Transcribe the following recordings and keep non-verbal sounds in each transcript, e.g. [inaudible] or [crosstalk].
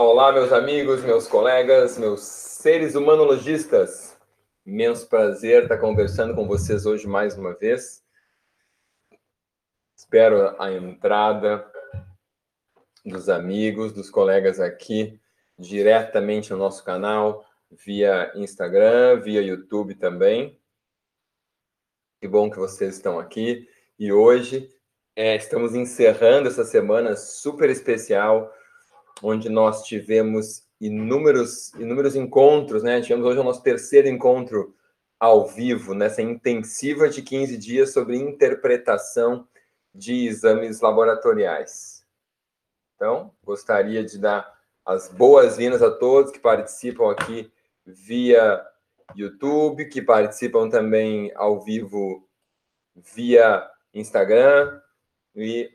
Olá, meus amigos, meus colegas, meus seres humanologistas. Imenso prazer estar conversando com vocês hoje mais uma vez. Espero a entrada dos amigos, dos colegas aqui, diretamente no nosso canal, via Instagram, via YouTube também. Que bom que vocês estão aqui. E hoje é, estamos encerrando essa semana super especial onde nós tivemos inúmeros, inúmeros encontros, né? Tivemos hoje o nosso terceiro encontro ao vivo, nessa intensiva de 15 dias sobre interpretação de exames laboratoriais. Então, gostaria de dar as boas-vindas a todos que participam aqui via YouTube, que participam também ao vivo via Instagram e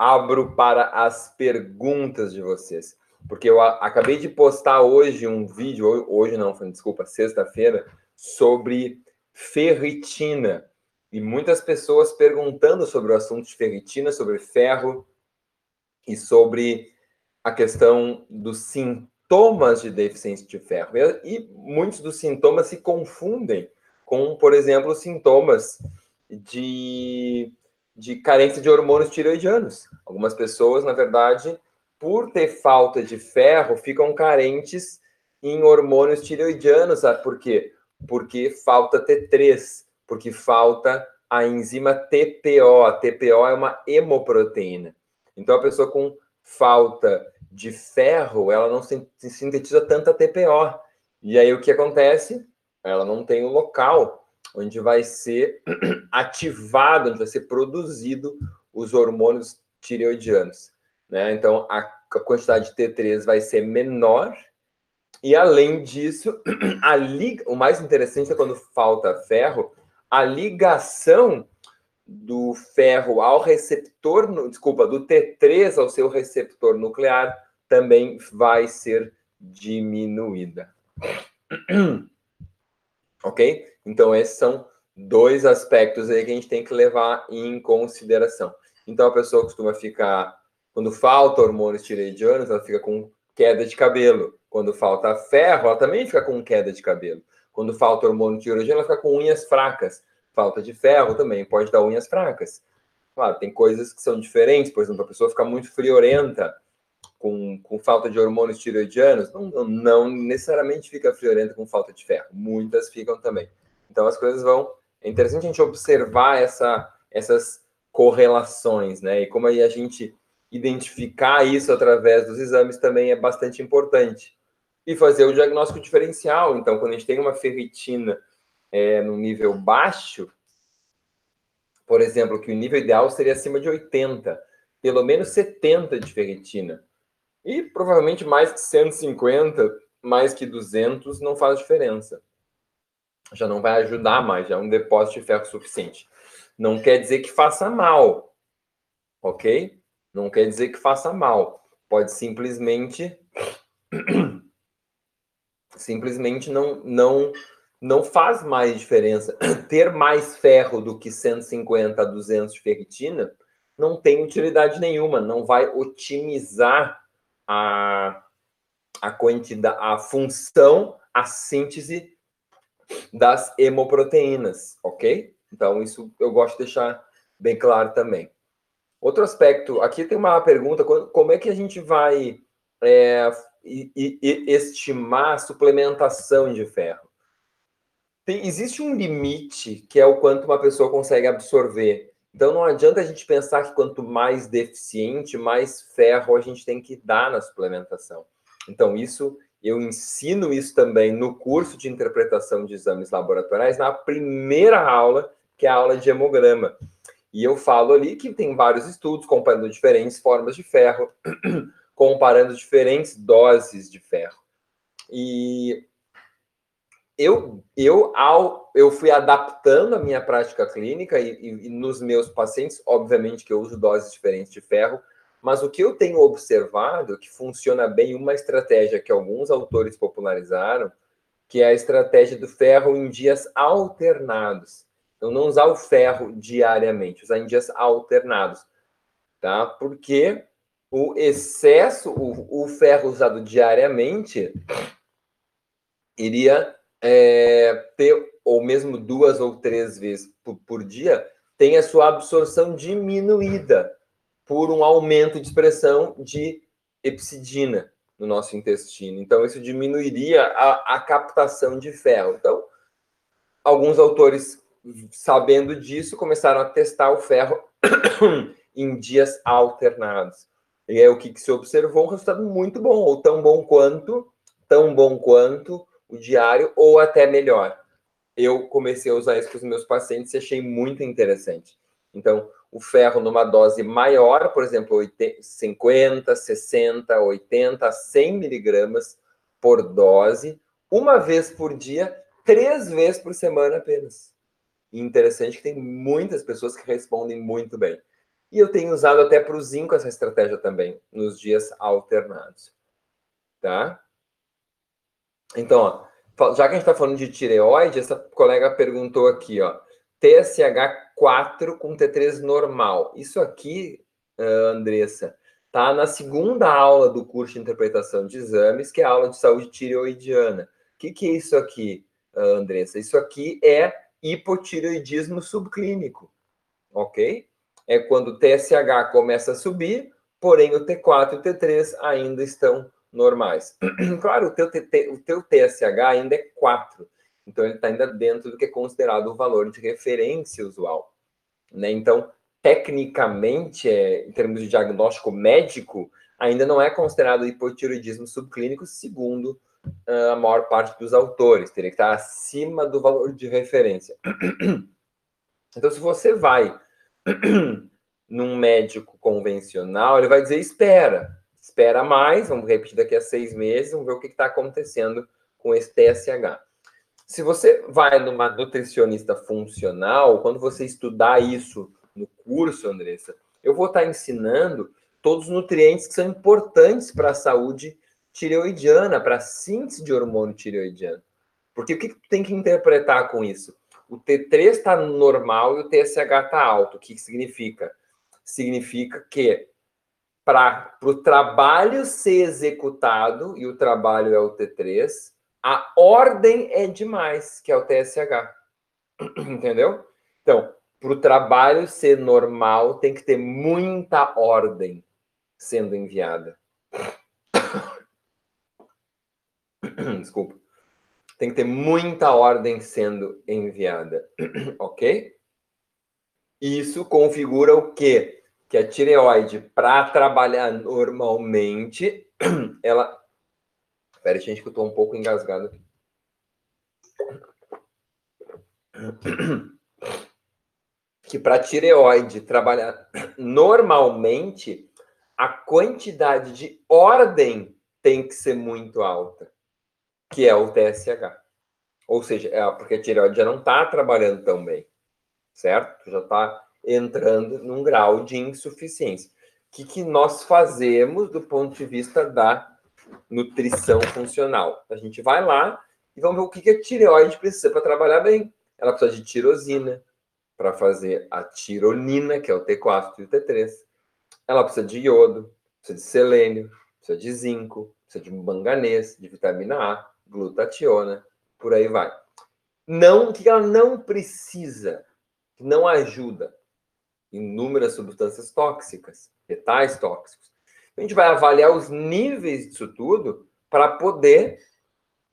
abro para as perguntas de vocês. Porque eu acabei de postar hoje um vídeo, hoje não, desculpa, sexta-feira, sobre ferritina. E muitas pessoas perguntando sobre o assunto de ferritina, sobre ferro e sobre a questão dos sintomas de deficiência de ferro. E muitos dos sintomas se confundem com, por exemplo, sintomas de de carência de hormônios tireoidianos. Algumas pessoas, na verdade, por ter falta de ferro, ficam carentes em hormônios tireoidianos. Sabe por quê? Porque falta T3, porque falta a enzima TPO. A TPO é uma hemoproteína. Então, a pessoa com falta de ferro, ela não sintetiza tanta TPO. E aí, o que acontece? Ela não tem o local onde vai ser [clears throat] ativado, onde vai ser produzido os hormônios tireoidianos. Né? Então, a, quantidade de T3 vai ser menor. E, além disso, [clears throat] a o mais interessante é quando falta ferro, a ligação do ferro ao receptor, desculpa, do T3 ao seu receptor nuclear também vai ser diminuída. [clears throat] ok? Então, esses são dois aspectos aí que a gente tem que levar em consideração. Então, a pessoa costuma ficar, quando falta hormônios tireoidianos, ela fica com queda de cabelo. Quando falta ferro, ela também fica com queda de cabelo. Quando falta hormônio tireoidiano, ela fica com unhas fracas. Falta de ferro também pode dar unhas fracas. Claro, tem coisas que são diferentes, por exemplo, a pessoa fica muito friorenta, com, com falta de hormônios tireoidianos, não, não necessariamente fica friorenta com falta de ferro. Muitas ficam também. Então as coisas vão. É interessante a gente observar essa, essas correlações, né? E como aí a gente identificar isso através dos exames também é bastante importante. E fazer o diagnóstico diferencial. Então, quando a gente tem uma ferritina é, no nível baixo, por exemplo, que o nível ideal seria acima de 80, pelo menos 70 de ferritina. E provavelmente mais que 150, mais que 200 não faz diferença já não vai ajudar mais, já é um depósito de ferro suficiente. Não quer dizer que faça mal, ok? Não quer dizer que faça mal. Pode simplesmente [clears throat] simplesmente não não não faz mais diferença. [clears throat] Ter mais ferro do que 150 a 200 de ferritina não tem utilidade nenhuma, não vai otimizar a, a quantidade, a função, a síntese das hemoproteínas, ok? Então, isso eu gosto de deixar bem claro também. Outro aspecto, aqui tem uma pergunta: como é que a gente vai é, estimar a suplementação de ferro? Tem, existe um limite que é o quanto uma pessoa consegue absorver. Então, não adianta a gente pensar que quanto mais deficiente, mais ferro a gente tem que dar na suplementação. Então, isso eu ensino isso também no curso de interpretação de exames laboratoriais, na primeira aula, que é a aula de hemograma. E eu falo ali que tem vários estudos comparando diferentes formas de ferro, [clears throat] comparando diferentes doses de ferro. E eu, eu, ao, eu fui adaptando a minha prática clínica e, e, e nos meus pacientes, obviamente que eu uso doses diferentes de ferro, mas o que eu tenho observado que funciona bem uma estratégia que alguns autores popularizaram, que é a estratégia do ferro em dias alternados. Então, não usar o ferro diariamente, usar em dias alternados, tá? Porque o excesso, o, o ferro usado diariamente, iria é, ter, ou mesmo duas ou três vezes por, por dia, tem a sua absorção diminuída por um aumento de expressão de epsidina no nosso intestino. Então, isso diminuiria a, a captação de ferro. Então, alguns autores, sabendo disso, começaram a testar o ferro [coughs] em dias alternados. E é o que, que se observou, um resultado muito bom, ou tão bom quanto, tão bom quanto o diário, ou até melhor. Eu comecei a usar isso com os meus pacientes e achei muito interessante. Então, o ferro numa dose maior, por exemplo, 50, 60, 80, 100 miligramas por dose, uma vez por dia, três vezes por semana apenas. E interessante que tem muitas pessoas que respondem muito bem. E eu tenho usado até para o zinco essa estratégia também, nos dias alternados. Tá? Então, ó, já que a gente está falando de tireoide, essa colega perguntou aqui, ó, TSH4 com T3 normal. Isso aqui, uh, Andressa, tá na segunda aula do curso de interpretação de exames, que é a aula de saúde tireoidiana. O que, que é isso aqui, uh, Andressa? Isso aqui é hipotireoidismo subclínico, ok? é quando o TSH começa a subir, porém o T4 e o T3 ainda estão normais. [clears throat] claro, o teu, o teu TSH ainda é 4, então ele está ainda dentro do que é considerado o valor de referência usual. Né? Então, tecnicamente, é, em termos de diagnóstico médico, ainda não é considerado hipotiroidismo subclínico, segundo uh, a maior parte dos autores. Teria que estar acima do valor de referência. [clears throat] então, se você vai [clears throat] num médico convencional, ele vai dizer: espera, espera mais, vamos repetir daqui a seis meses, vamos ver o que está acontecendo com esse TSH. Se você vai numa nutricionista funcional, quando você estudar isso no curso, Andressa, eu vou estar tá ensinando todos os nutrientes que são importantes para a saúde tireoidiana, para a síntese de hormônio tireoidiano. Porque o que, que tem que interpretar com isso? o T3 está normal e o TSH está alto. O que significa? Significa que para o trabalho ser executado, e o trabalho é o T3, a ordem é demais, que é o TSH. [clears throat] Entendeu? Então, para o trabalho ser normal, tem que ter muita ordem sendo enviada. [clears throat] Desculpa tem que ter muita ordem sendo enviada, [clears throat] ok? Isso configura o quê? Que a tireoide, para trabalhar normalmente, ela. Espera, gente, que eu estou um pouco engasgado aqui. Que para tireoide trabalhar normalmente, a quantidade de ordem tem que ser muito alta que é o TSH. Ou seja, é porque a tireoide já não está trabalhando tão bem, certo? Já está entrando num grau de insuficiência. O que, que nós fazemos do ponto de vista da nutrição funcional? A gente vai lá e vamos ver o que, que a tireoide precisa para trabalhar bem. Ela precisa de tirosina para fazer a tironina, que é o T4 e o T3. Ela precisa de iodo, precisa de selênio, precisa de zinco, precisa de manganês, de vitamina A, glutationa, por aí vai. Não que ela não precisa, que não ajuda inúmeras substâncias tóxicas, metais tóxicos. A gente vai avaliar os níveis disso tudo para poder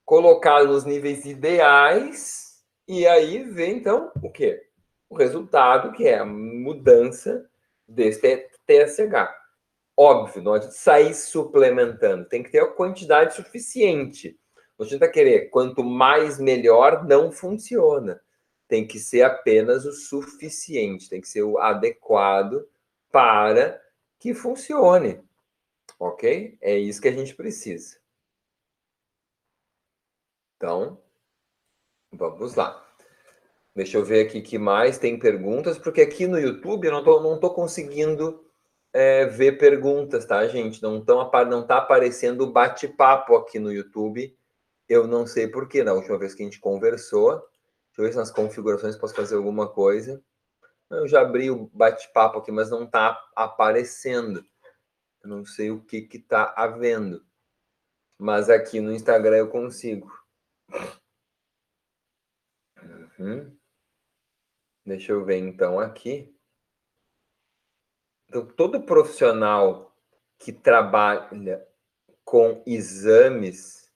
colocar nos níveis ideais e aí ver então o que? O resultado que é a mudança desse TSH. Óbvio, não adianta sair suplementando, tem que ter a quantidade suficiente não adianta querer quanto mais melhor, não funciona. Tem que ser apenas o suficiente, tem que ser o adequado para que funcione. Ok? É isso que a gente precisa. Então, vamos lá. Deixa eu ver aqui que mais tem perguntas, porque aqui no YouTube eu não estou não tô conseguindo é, ver perguntas, tá, gente? Não, tão, não tá aparecendo bate-papo aqui no YouTube eu não sei porquê, na última vez que a gente conversou, deixa eu ver se nas configurações posso fazer alguma coisa. Eu já abri o bate-papo aqui, mas não está aparecendo. Eu não sei o que que tá havendo. Mas aqui no Instagram eu consigo. Uhum. Deixa eu ver então aqui. Então, todo profissional que trabalha com exames,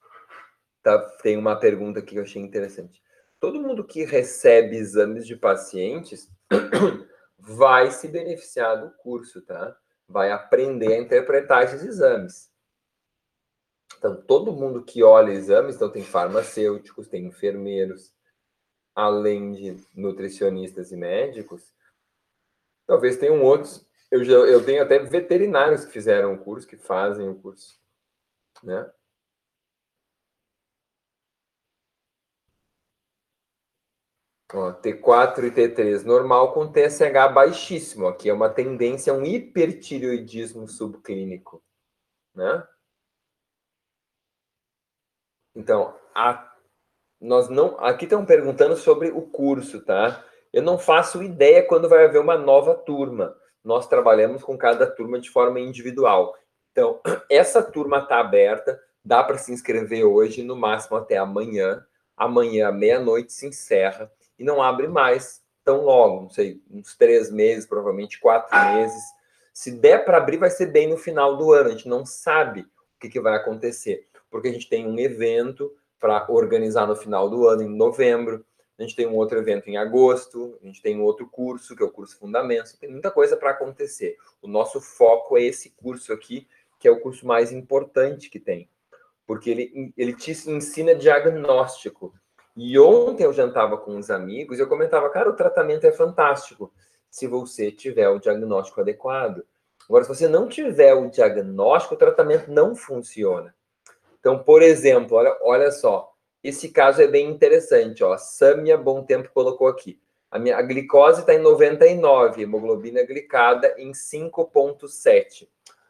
tá, tem uma pergunta aqui que eu achei interessante. Todo mundo que recebe exames de pacientes [coughs] vai se beneficiar do curso, tá? Vai aprender a interpretar esses exames. Então, todo mundo que olha exames, então tem farmacêuticos, tem enfermeiros, além de nutricionistas e médicos, talvez tenham outros. Eu, já, eu tenho até veterinários que fizeram o curso, que fazem o curso, né? Ó, T4 e T3 normal com TSH baixíssimo. Aqui é uma tendência a um hipertireoidismo subclínico, né? Então, a, nós não. Aqui estão perguntando sobre o curso, tá? Eu não faço ideia quando vai haver uma nova turma. Nós trabalhamos com cada turma de forma individual. Então, [clears throat] essa turma está aberta, dá para se inscrever hoje, no máximo até amanhã. Amanhã, meia-noite, se encerra e não abre mais tão logo, não sei, uns três meses, provavelmente quatro meses. Se der para abrir, vai ser bem no final do ano. A gente não sabe o que, que vai acontecer porque a gente tem um evento para organizar no final do ano, em novembro. A gente tem um outro evento em agosto, a gente tem um outro curso, que é o curso Fundamentos. Tem muita coisa para acontecer. O nosso foco é esse curso aqui, que é o curso mais importante que tem, porque ele, ele te ensina diagnóstico. E ontem eu jantava com uns amigos e eu comentava, cara, o tratamento é fantástico se você tiver o diagnóstico adequado. Agora, se você não tiver o diagnóstico, o tratamento não funciona. Então, por exemplo, olha, olha só, esse caso é bem interessante, ó. Samia Bom Tempo colocou aqui. A minha a glicose está em 99, hemoglobina glicada em 5,7.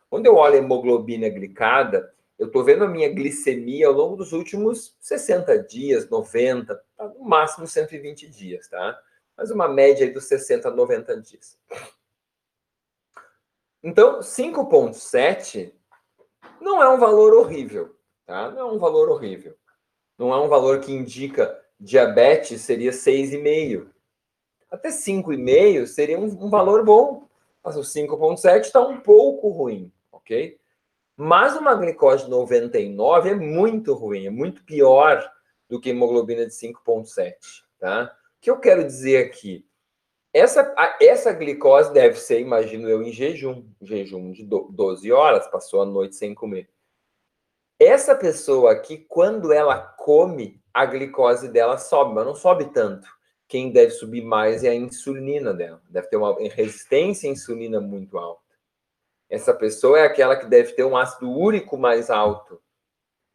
Quando eu olho a hemoglobina glicada, eu estou vendo a minha glicemia ao longo dos últimos 60 dias, 90, tá? no máximo 120 dias, tá? Mas uma média aí dos 60 a 90 dias. Então, 5,7 não é um valor horrível. Tá? Não é um valor horrível. Não é um valor que indica diabetes, seria 6,5. Até 5,5 seria um, um, valor bom. Mas o 5,7 está um pouco ruim, ok? Mas uma glicose de 99 é muito ruim, é muito pior do que hemoglobina de 5,7, tá? O que eu quero dizer aqui? Essa, essa glicose deve ser, imagino eu, em jejum. Jejum de 12 horas, passou a noite sem comer. Essa pessoa aqui, quando ela come, a glicose dela sobe, mas não sobe tanto. Quem deve subir mais é a insulina dela. Deve ter uma resistência à insulina muito alta. Essa pessoa é aquela que deve ter um ácido úrico mais alto.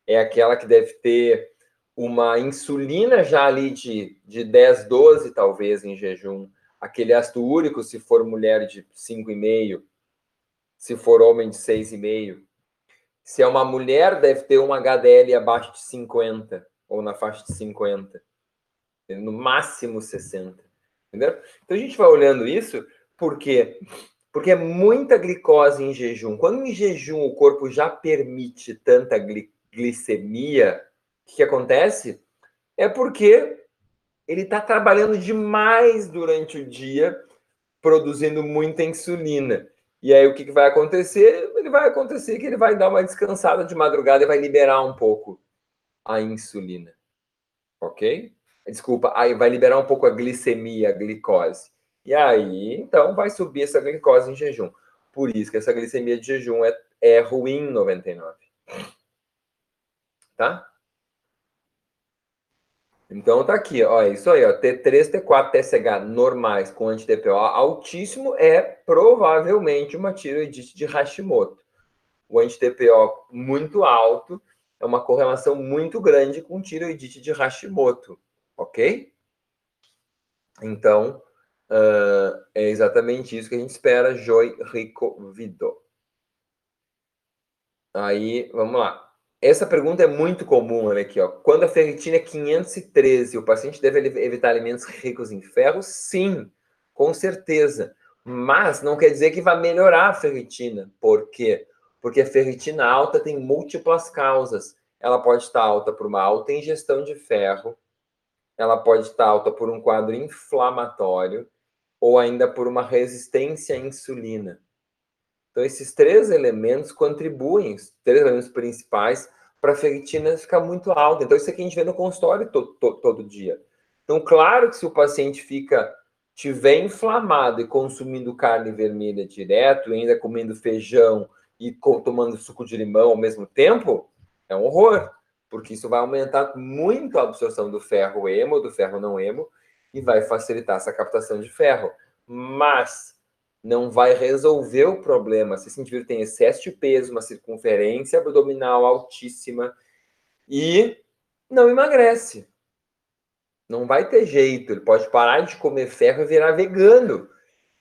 É aquela que deve ter uma insulina já ali de, de 10, 12, talvez, em jejum. Aquele ácido úrico, se for mulher, de 5,5. Se for homem, de 6,5 se é uma mulher, deve ter um HDL abaixo de 50, ou na faixa de 50. No máximo 60. Entendeu? Então a gente vai olhando isso, por quê? Porque é muita glicose em jejum. Quando em jejum o corpo já permite tanta gli glicemia, o que, que acontece? É porque ele está trabalhando demais durante o dia, produzindo muita insulina. E aí o que, que vai acontecer? Ele vai acontecer que ele vai dar uma descansada de madrugada e vai liberar um pouco a insulina. Ok? Desculpa, aí vai liberar um pouco a glicemia, a glicose. E aí, então, vai subir essa glicose em jejum. Por isso que essa glicemia de jejum é, é ruim 99. Tá? Então tá aqui, ó, é isso aí, ó, T3, T4, TSH normais com anti-DPO altíssimo é provavelmente uma tiroidite de Hashimoto. O anti-DPO muito alto é uma correlação muito grande com tiroidite de Hashimoto, ok? Então, uh, é exatamente isso que a gente espera, Joy Rico Vido. Aí, vamos lá. Essa pergunta é muito comum, olha aqui, ó. Quando a ferritina é 513, o paciente deve evitar alimentos ricos em ferro? Sim, com certeza. Mas não quer dizer que vai melhorar a ferritina. Por quê? Porque a ferritina alta tem múltiplas causas. Ela pode estar alta por uma alta ingestão de ferro, ela pode estar alta por um quadro inflamatório ou ainda por uma resistência à insulina. Então, esses três elementos contribuem, os três elementos principais, para a ferritina ficar muito alta. Então, isso aqui a gente vê no consultório to, to, todo dia. Então, claro que se o paciente fica tiver inflamado e consumindo carne vermelha direto, ainda comendo feijão e tomando suco de limão ao mesmo tempo, é um horror, porque isso vai aumentar muito a absorção do ferro hemo, do ferro não hemo, e vai facilitar essa captação de ferro. Mas não vai resolver o problema se esse indivíduo tem excesso de peso, uma circunferência abdominal altíssima e não emagrece. Não vai ter jeito. Ele pode parar de comer ferro e virar vegano.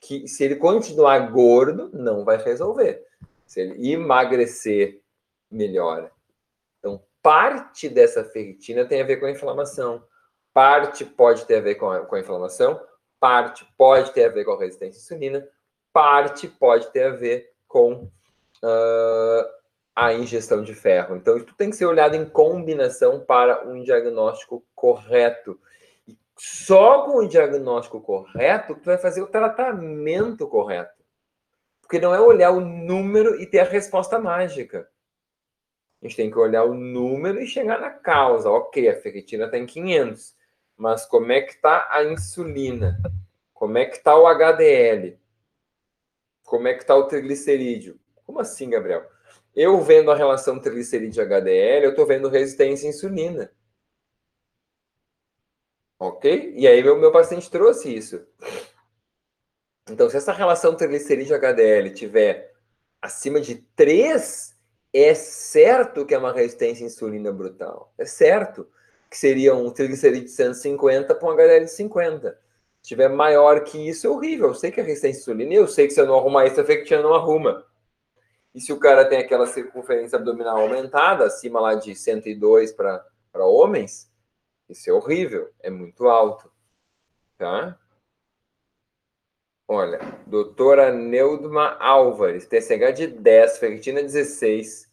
Que se ele continuar gordo, não vai resolver. Se ele emagrecer, melhora. Então, parte dessa ferritina tem a ver com a inflamação. Parte pode ter a ver com a, com a inflamação. Parte pode ter a ver com a resistência à insulina. Parte pode ter a ver com uh, a ingestão de ferro. Então, isso tem que ser olhado em combinação para um diagnóstico correto. Só com o diagnóstico correto, tu vai fazer o tratamento correto. Porque não é olhar o número e ter a resposta mágica. A gente tem que olhar o número e chegar na causa. Ok, a ferritina está em 500, mas como é que está a insulina? Como é que está o HDL? Como é que está o triglicerídeo? Como assim, Gabriel? Eu vendo a relação triglicerídeo HDL, eu estou vendo resistência à insulina. Ok? E aí meu, meu paciente trouxe isso. Então, se essa relação triglicerídeo-HDL tiver acima de 3, é certo que é uma resistência à insulina brutal. É certo que seria um triglicerídeo de 150 para um HDL de 50. Se tiver maior que isso, é horrível. Eu sei que é resistência à insulina eu sei que se eu não arrumar isso, a fectina não arruma. E se o cara tem aquela circunferência abdominal aumentada, acima lá de 102 para homens, isso é horrível, é muito alto, tá? Olha, doutora Neudma Álvares, TSH de 10, ferritina 16,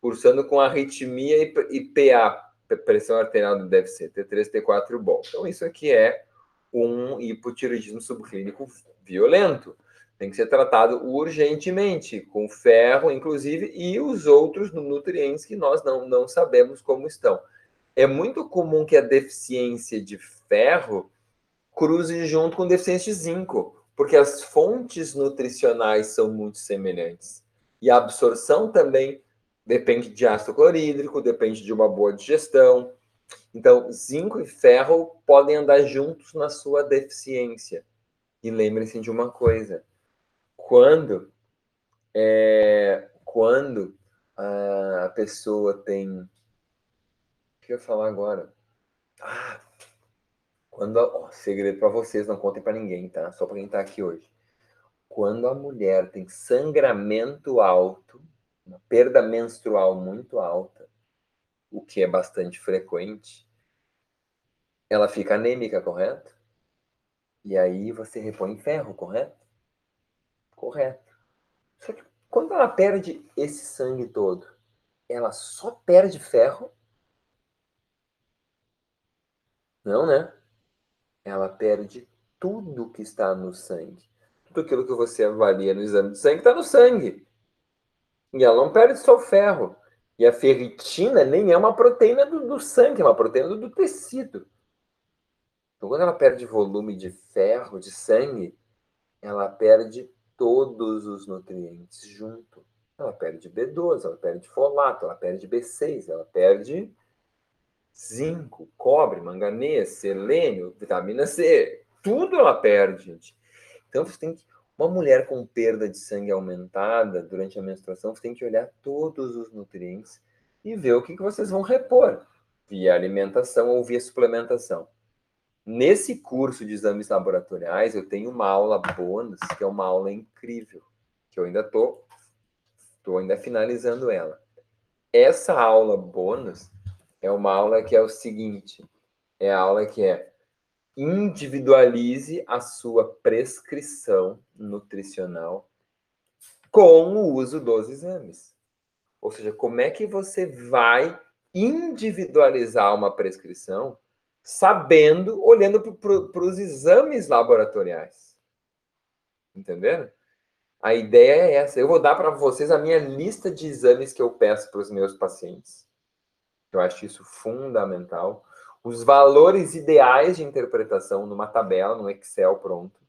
cursando com arritmia e PA, pressão arterial do DFC, T3, T4 bom. Então, isso aqui é um hipotiroidismo subclínico violento. Tem que ser tratado urgentemente, com ferro, inclusive, e os outros nutrientes que nós não, não sabemos como estão é muito comum que a deficiência de ferro cruze junto com deficiência de zinco, porque as fontes nutricionais são muito semelhantes. E a absorção também depende de ácido clorídrico, depende de uma boa digestão. Então, zinco e ferro podem andar juntos na sua deficiência. E lembrem-se de uma coisa: quando é, quando a pessoa tem que eu ia falar agora? Ah, quando a... segredo para vocês, não contem para ninguém, tá? Só para quem está aqui hoje. Quando a mulher tem sangramento alto, uma perda menstrual muito alta, o que é bastante frequente, ela fica anêmica, correto? E aí você repõe ferro, correto? Correto. Só que quando ela perde esse sangue todo, ela só perde ferro não, né? Ela perde tudo que está no sangue. Tudo aquilo que você avalia no exame de sangue está no sangue. E ela não perde só o ferro. E a ferritina nem é uma proteína do, do sangue, é uma proteína do, do tecido. Então, quando ela perde volume de ferro, de sangue, ela perde todos os nutrientes junto. Ela perde B12, ela perde folato, ela perde B6, ela perde zinco, cobre, manganês, selênio, vitamina C, tudo ela perde, gente. Então você tem que uma mulher com perda de sangue aumentada durante a menstruação, tem que olhar todos os nutrientes e ver o que, que vocês vão repor via alimentação ou via suplementação. Nesse curso de exames laboratoriais, eu tenho uma aula bônus, que é uma aula incrível, que eu ainda tô, tô ainda finalizando ela. Essa aula bônus, é uma aula que é o seguinte: é a aula que é individualize a sua prescrição nutricional com o uso dos exames. Ou seja, como é que você vai individualizar uma prescrição sabendo, olhando para os exames laboratoriais. Entenderam? A ideia é essa. Eu vou dar para vocês a minha lista de exames que eu peço para os meus pacientes. Eu acho isso fundamental. Os valores ideais de interpretação numa tabela, no Excel pronto.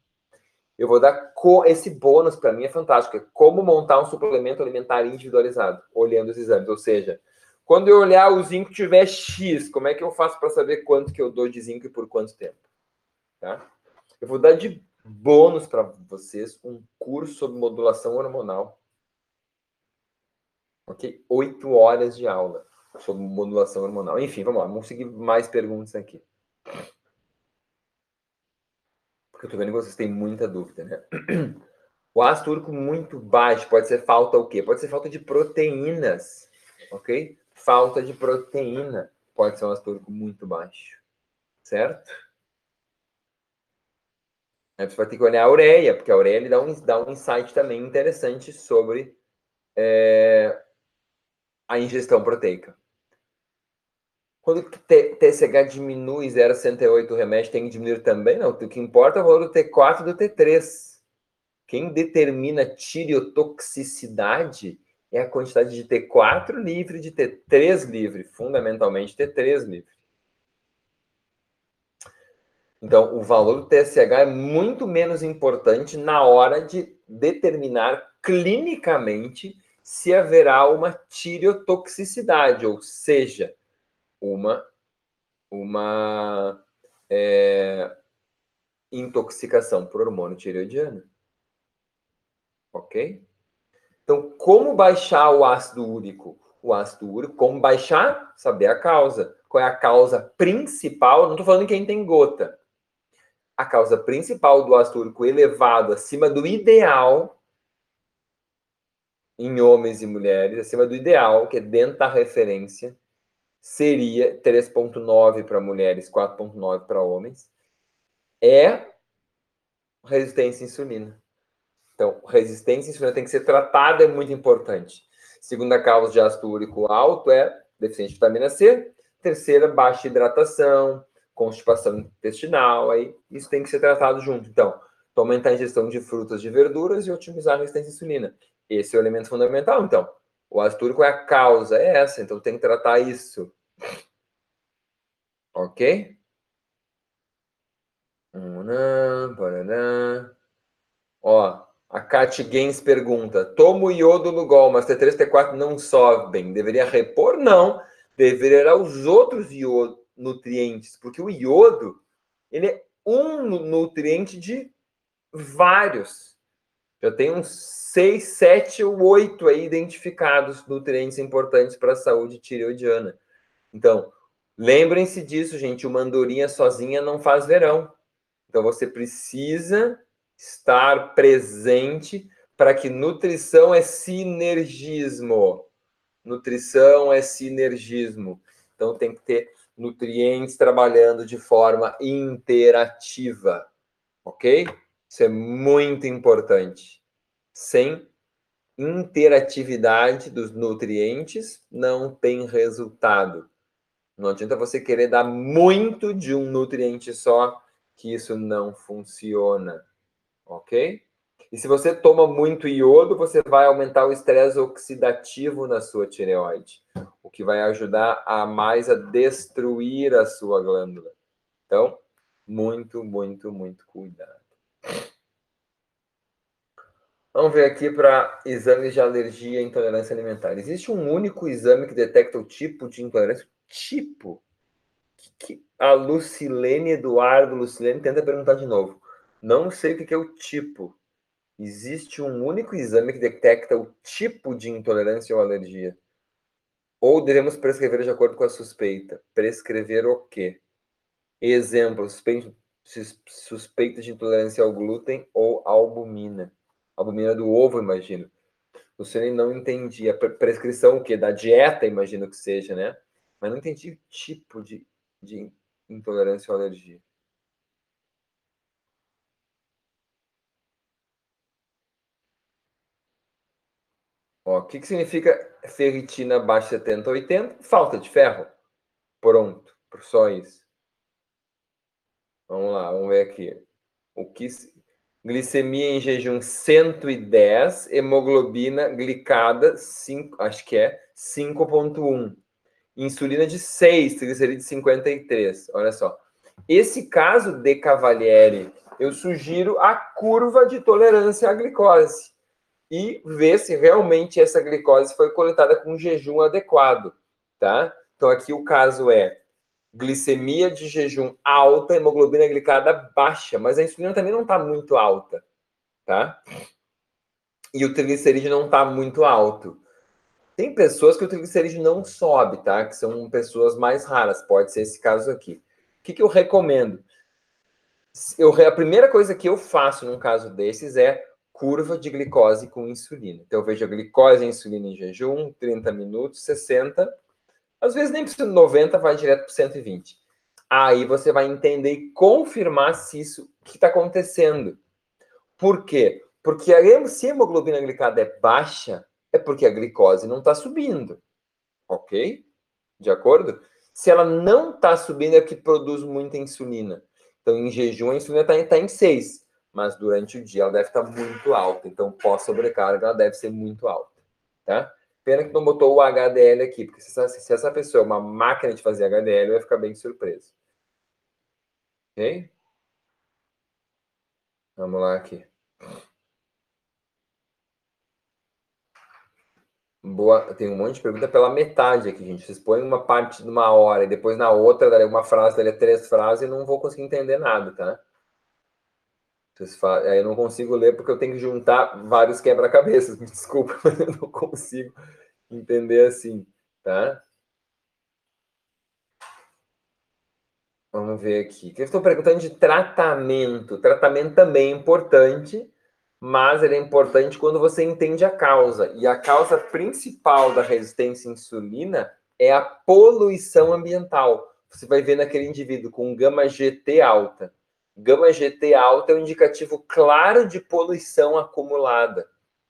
Eu vou dar esse bônus para mim é fantástico. É como montar um suplemento alimentar individualizado, olhando os exames. Ou seja, quando eu olhar o zinco tiver X, como é que eu faço para saber quanto que eu dou de zinco e por quanto tempo? Tá? Eu vou dar de bônus para vocês um curso sobre modulação hormonal. Ok? Oito horas de aula sobre modulação hormonal. Enfim, vamos lá, vamos seguir mais perguntas aqui. Porque eu tô vendo que vocês têm muita dúvida, né? O ácido úrico muito baixo pode ser falta o quê? Pode ser falta de proteínas, ok? Falta de proteína pode ser um ácido úrico muito baixo, certo? Aí você vai ter que olhar a ureia, porque a ureia ele dá um, dá um insight também interessante sobre é, a ingestão proteica. Quando o TSH diminui 0,68 o remédio tem que diminuir também? Não, o que importa é o valor do T4 e do T3. Quem determina tireotoxicidade é a quantidade de T4 livre de T3 livre, fundamentalmente T3 livre. Então, o valor do TSH é muito menos importante na hora de determinar clinicamente se haverá uma tireotoxicidade, ou seja, uma, uma é, intoxicação por hormônio tireoidiano. Ok? Então, como baixar o ácido úrico? O ácido úrico, como baixar? Saber a causa. Qual é a causa principal? Não estou falando quem tem gota a causa principal do ácido úrico elevado acima do ideal em homens e mulheres, acima do ideal, que é dentro da referência, seria 3,9 para mulheres, 4,9 para homens, é resistência à insulina. Então, resistência à insulina tem que ser tratada, é muito importante. Segunda causa de ácido úrico alto é deficiência de vitamina C. Terceira, baixa hidratação, constipação intestinal, aí isso tem que ser tratado junto. Então, aumentar a ingestão de frutas e verduras e otimizar a resistência à insulina. Esse é o elemento fundamental, então. O ácido úrico é a causa, é essa, então tem que tratar isso. Ok? Ó, a Kat Gaines pergunta: tomo iodo no gol, mas T3 T4 não sobem. Deveria repor? Não. Deveria os outros iodos nutrientes, porque o iodo ele é um nutriente de vários. Já tem uns seis, sete ou oito aí identificados nutrientes importantes para a saúde tireoidiana. Então, lembrem-se disso, gente. Uma andorinha sozinha não faz verão. Então, você precisa estar presente para que nutrição é sinergismo. Nutrição é sinergismo. Então, tem que ter nutrientes trabalhando de forma interativa, ok? Isso é muito importante. Sem interatividade dos nutrientes, não tem resultado. Não adianta você querer dar muito de um nutriente só, que isso não funciona, ok? E se você toma muito iodo, você vai aumentar o estresse oxidativo na sua tireoide, o que vai ajudar a mais a destruir a sua glândula. Então, muito, muito, muito cuidado. Vamos ver aqui para exames de alergia e intolerância alimentar. Existe um único exame que detecta o tipo de intolerância? Tipo? Que a Lucilene Eduardo Lucilene tenta perguntar de novo. Não sei o que é o tipo. Existe um único exame que detecta o tipo de intolerância ou alergia. Ou devemos prescrever de acordo com a suspeita? Prescrever o quê? Exemplo, suspeita de intolerância ao glúten ou albumina. Albumina do ovo, imagino. O senhor não entendi. A prescrição o quê? Da dieta, imagino que seja, né? Mas não entendi o tipo de, de intolerância ou alergia. O que, que significa ferritina abaixo de 70, 80? Falta de ferro. Pronto, só isso. Vamos lá, vamos ver aqui. O que glicemia em jejum 110, hemoglobina glicada 5, acho que é 5.1. Insulina de 6, triglicerídeo de 53. Olha só. Esse caso de Cavalieri, eu sugiro a curva de tolerância à glicose e ver se realmente essa glicose foi coletada com um jejum adequado, tá? Então aqui o caso é glicemia de jejum alta, hemoglobina glicada baixa, mas a insulina também não está muito alta, tá? E o triglicerídeo não está muito alto. Tem pessoas que o triglicerídeo não sobe, tá? Que são pessoas mais raras, pode ser esse caso aqui. O que, que eu recomendo? Eu, a primeira coisa que eu faço num caso desses é curva de glicose com insulina. Então, eu vejo a glicose e a insulina em jejum, 30 minutos, 60, às vezes nem precisa de 90, vai direto para 120. Aí você vai entender e confirmar se isso que está acontecendo. Por quê? Porque se a hemoglobina glicada é baixa, é porque a glicose não está subindo. Ok? De acordo? Se ela não está subindo, é que produz muita insulina. Então, em jejum, a insulina está tá em 6, mas durante o dia ela deve estar tá muito alta. Então, pós-sobrecarga, ela deve ser muito alta. Tá? Pena que não botou o HDL aqui, porque se essa, se essa pessoa é uma máquina de fazer HDL, vai ficar bem surpreso. Ok? Vamos lá aqui. Boa, tem um monte de pergunta pela metade aqui, gente. Vocês põem uma parte de uma hora e depois na outra, daria uma frase, daria três frases e não vou conseguir entender nada, tá? Eu não consigo ler porque eu tenho que juntar vários quebra-cabeças. [laughs] Me desculpa, mas eu não consigo entender assim, tá? Vamos ver aqui. Eu estou perguntando de tratamento. Tratamento também é importante, mas ele é importante quando você entende a causa. E a causa principal da resistência à insulina é a poluição ambiental. Você vai ver naquele indivíduo com gama GT alta Gama GT alta é um indicativo claro de poluição acumulada,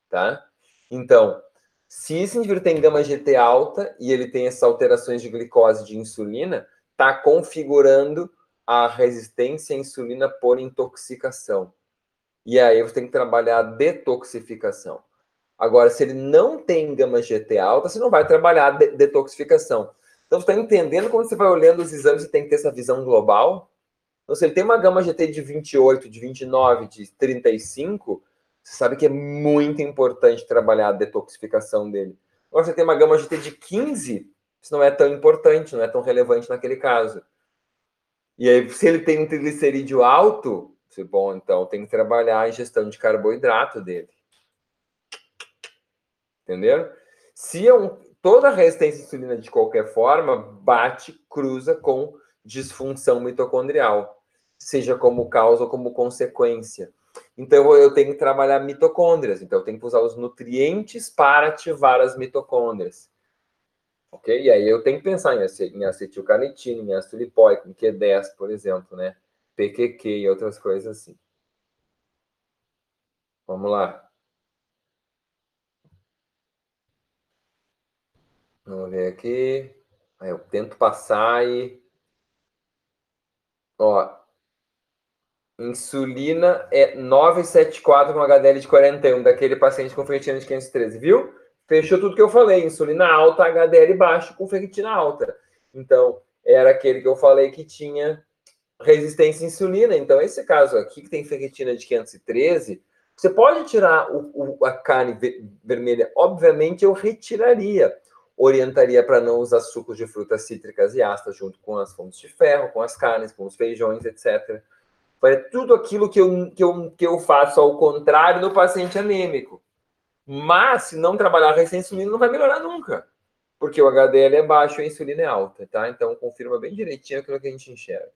tá? Então, se esse indivíduo tem gama GT alta e ele tem essas alterações de glicose de insulina, está configurando a resistência à insulina por intoxicação. E aí você tem que trabalhar a detoxificação. Agora, se ele não tem gama GT alta, você não vai trabalhar a de detoxificação. Então, você está entendendo quando você vai olhando os exames, você tem que ter essa visão global? Então, se ele tem uma gama GT de 28, de 29, de 35, você sabe que é muito importante trabalhar a detoxificação dele. Agora, você tem uma gama GT de 15, isso não é tão importante, não é tão relevante naquele caso. E aí, se ele tem um triglicerídeo alto, você, bom, então tem que trabalhar a ingestão de carboidrato dele. Entenderam? Se é um, toda a resistência à insulina, de qualquer forma, bate, cruza com disfunção mitocondrial, seja como causa ou como consequência. Então, eu tenho que trabalhar mitocôndrias. Então, eu tenho que usar os nutrientes para ativar as mitocôndrias. Ok? E aí eu tenho que pensar em acetilcarnitina, em ácido em Q10, por exemplo, né? PQQ e outras coisas assim. Vamos lá. Vamos ver aqui. Aí eu tento passar e Ó, insulina é 974 com HDL de 41, daquele paciente com ferritina de 513, viu? Fechou tudo que eu falei, insulina alta, HDL baixo com ferritina alta. Então, era aquele que eu falei que tinha resistência à insulina. Então, esse caso aqui, que tem ferritina de 513, você pode tirar o, o, a carne vermelha? Obviamente, eu retiraria orientaria para não usar sucos de frutas cítricas e ácidas junto com as fontes de ferro, com as carnes, com os feijões, etc. É tudo aquilo que eu, que, eu, que eu faço ao contrário no paciente anêmico. Mas, se não trabalhar a insulina, não vai melhorar nunca. Porque o HDL é baixo e a insulina é alta, tá? Então, confirma bem direitinho aquilo que a gente enxerga.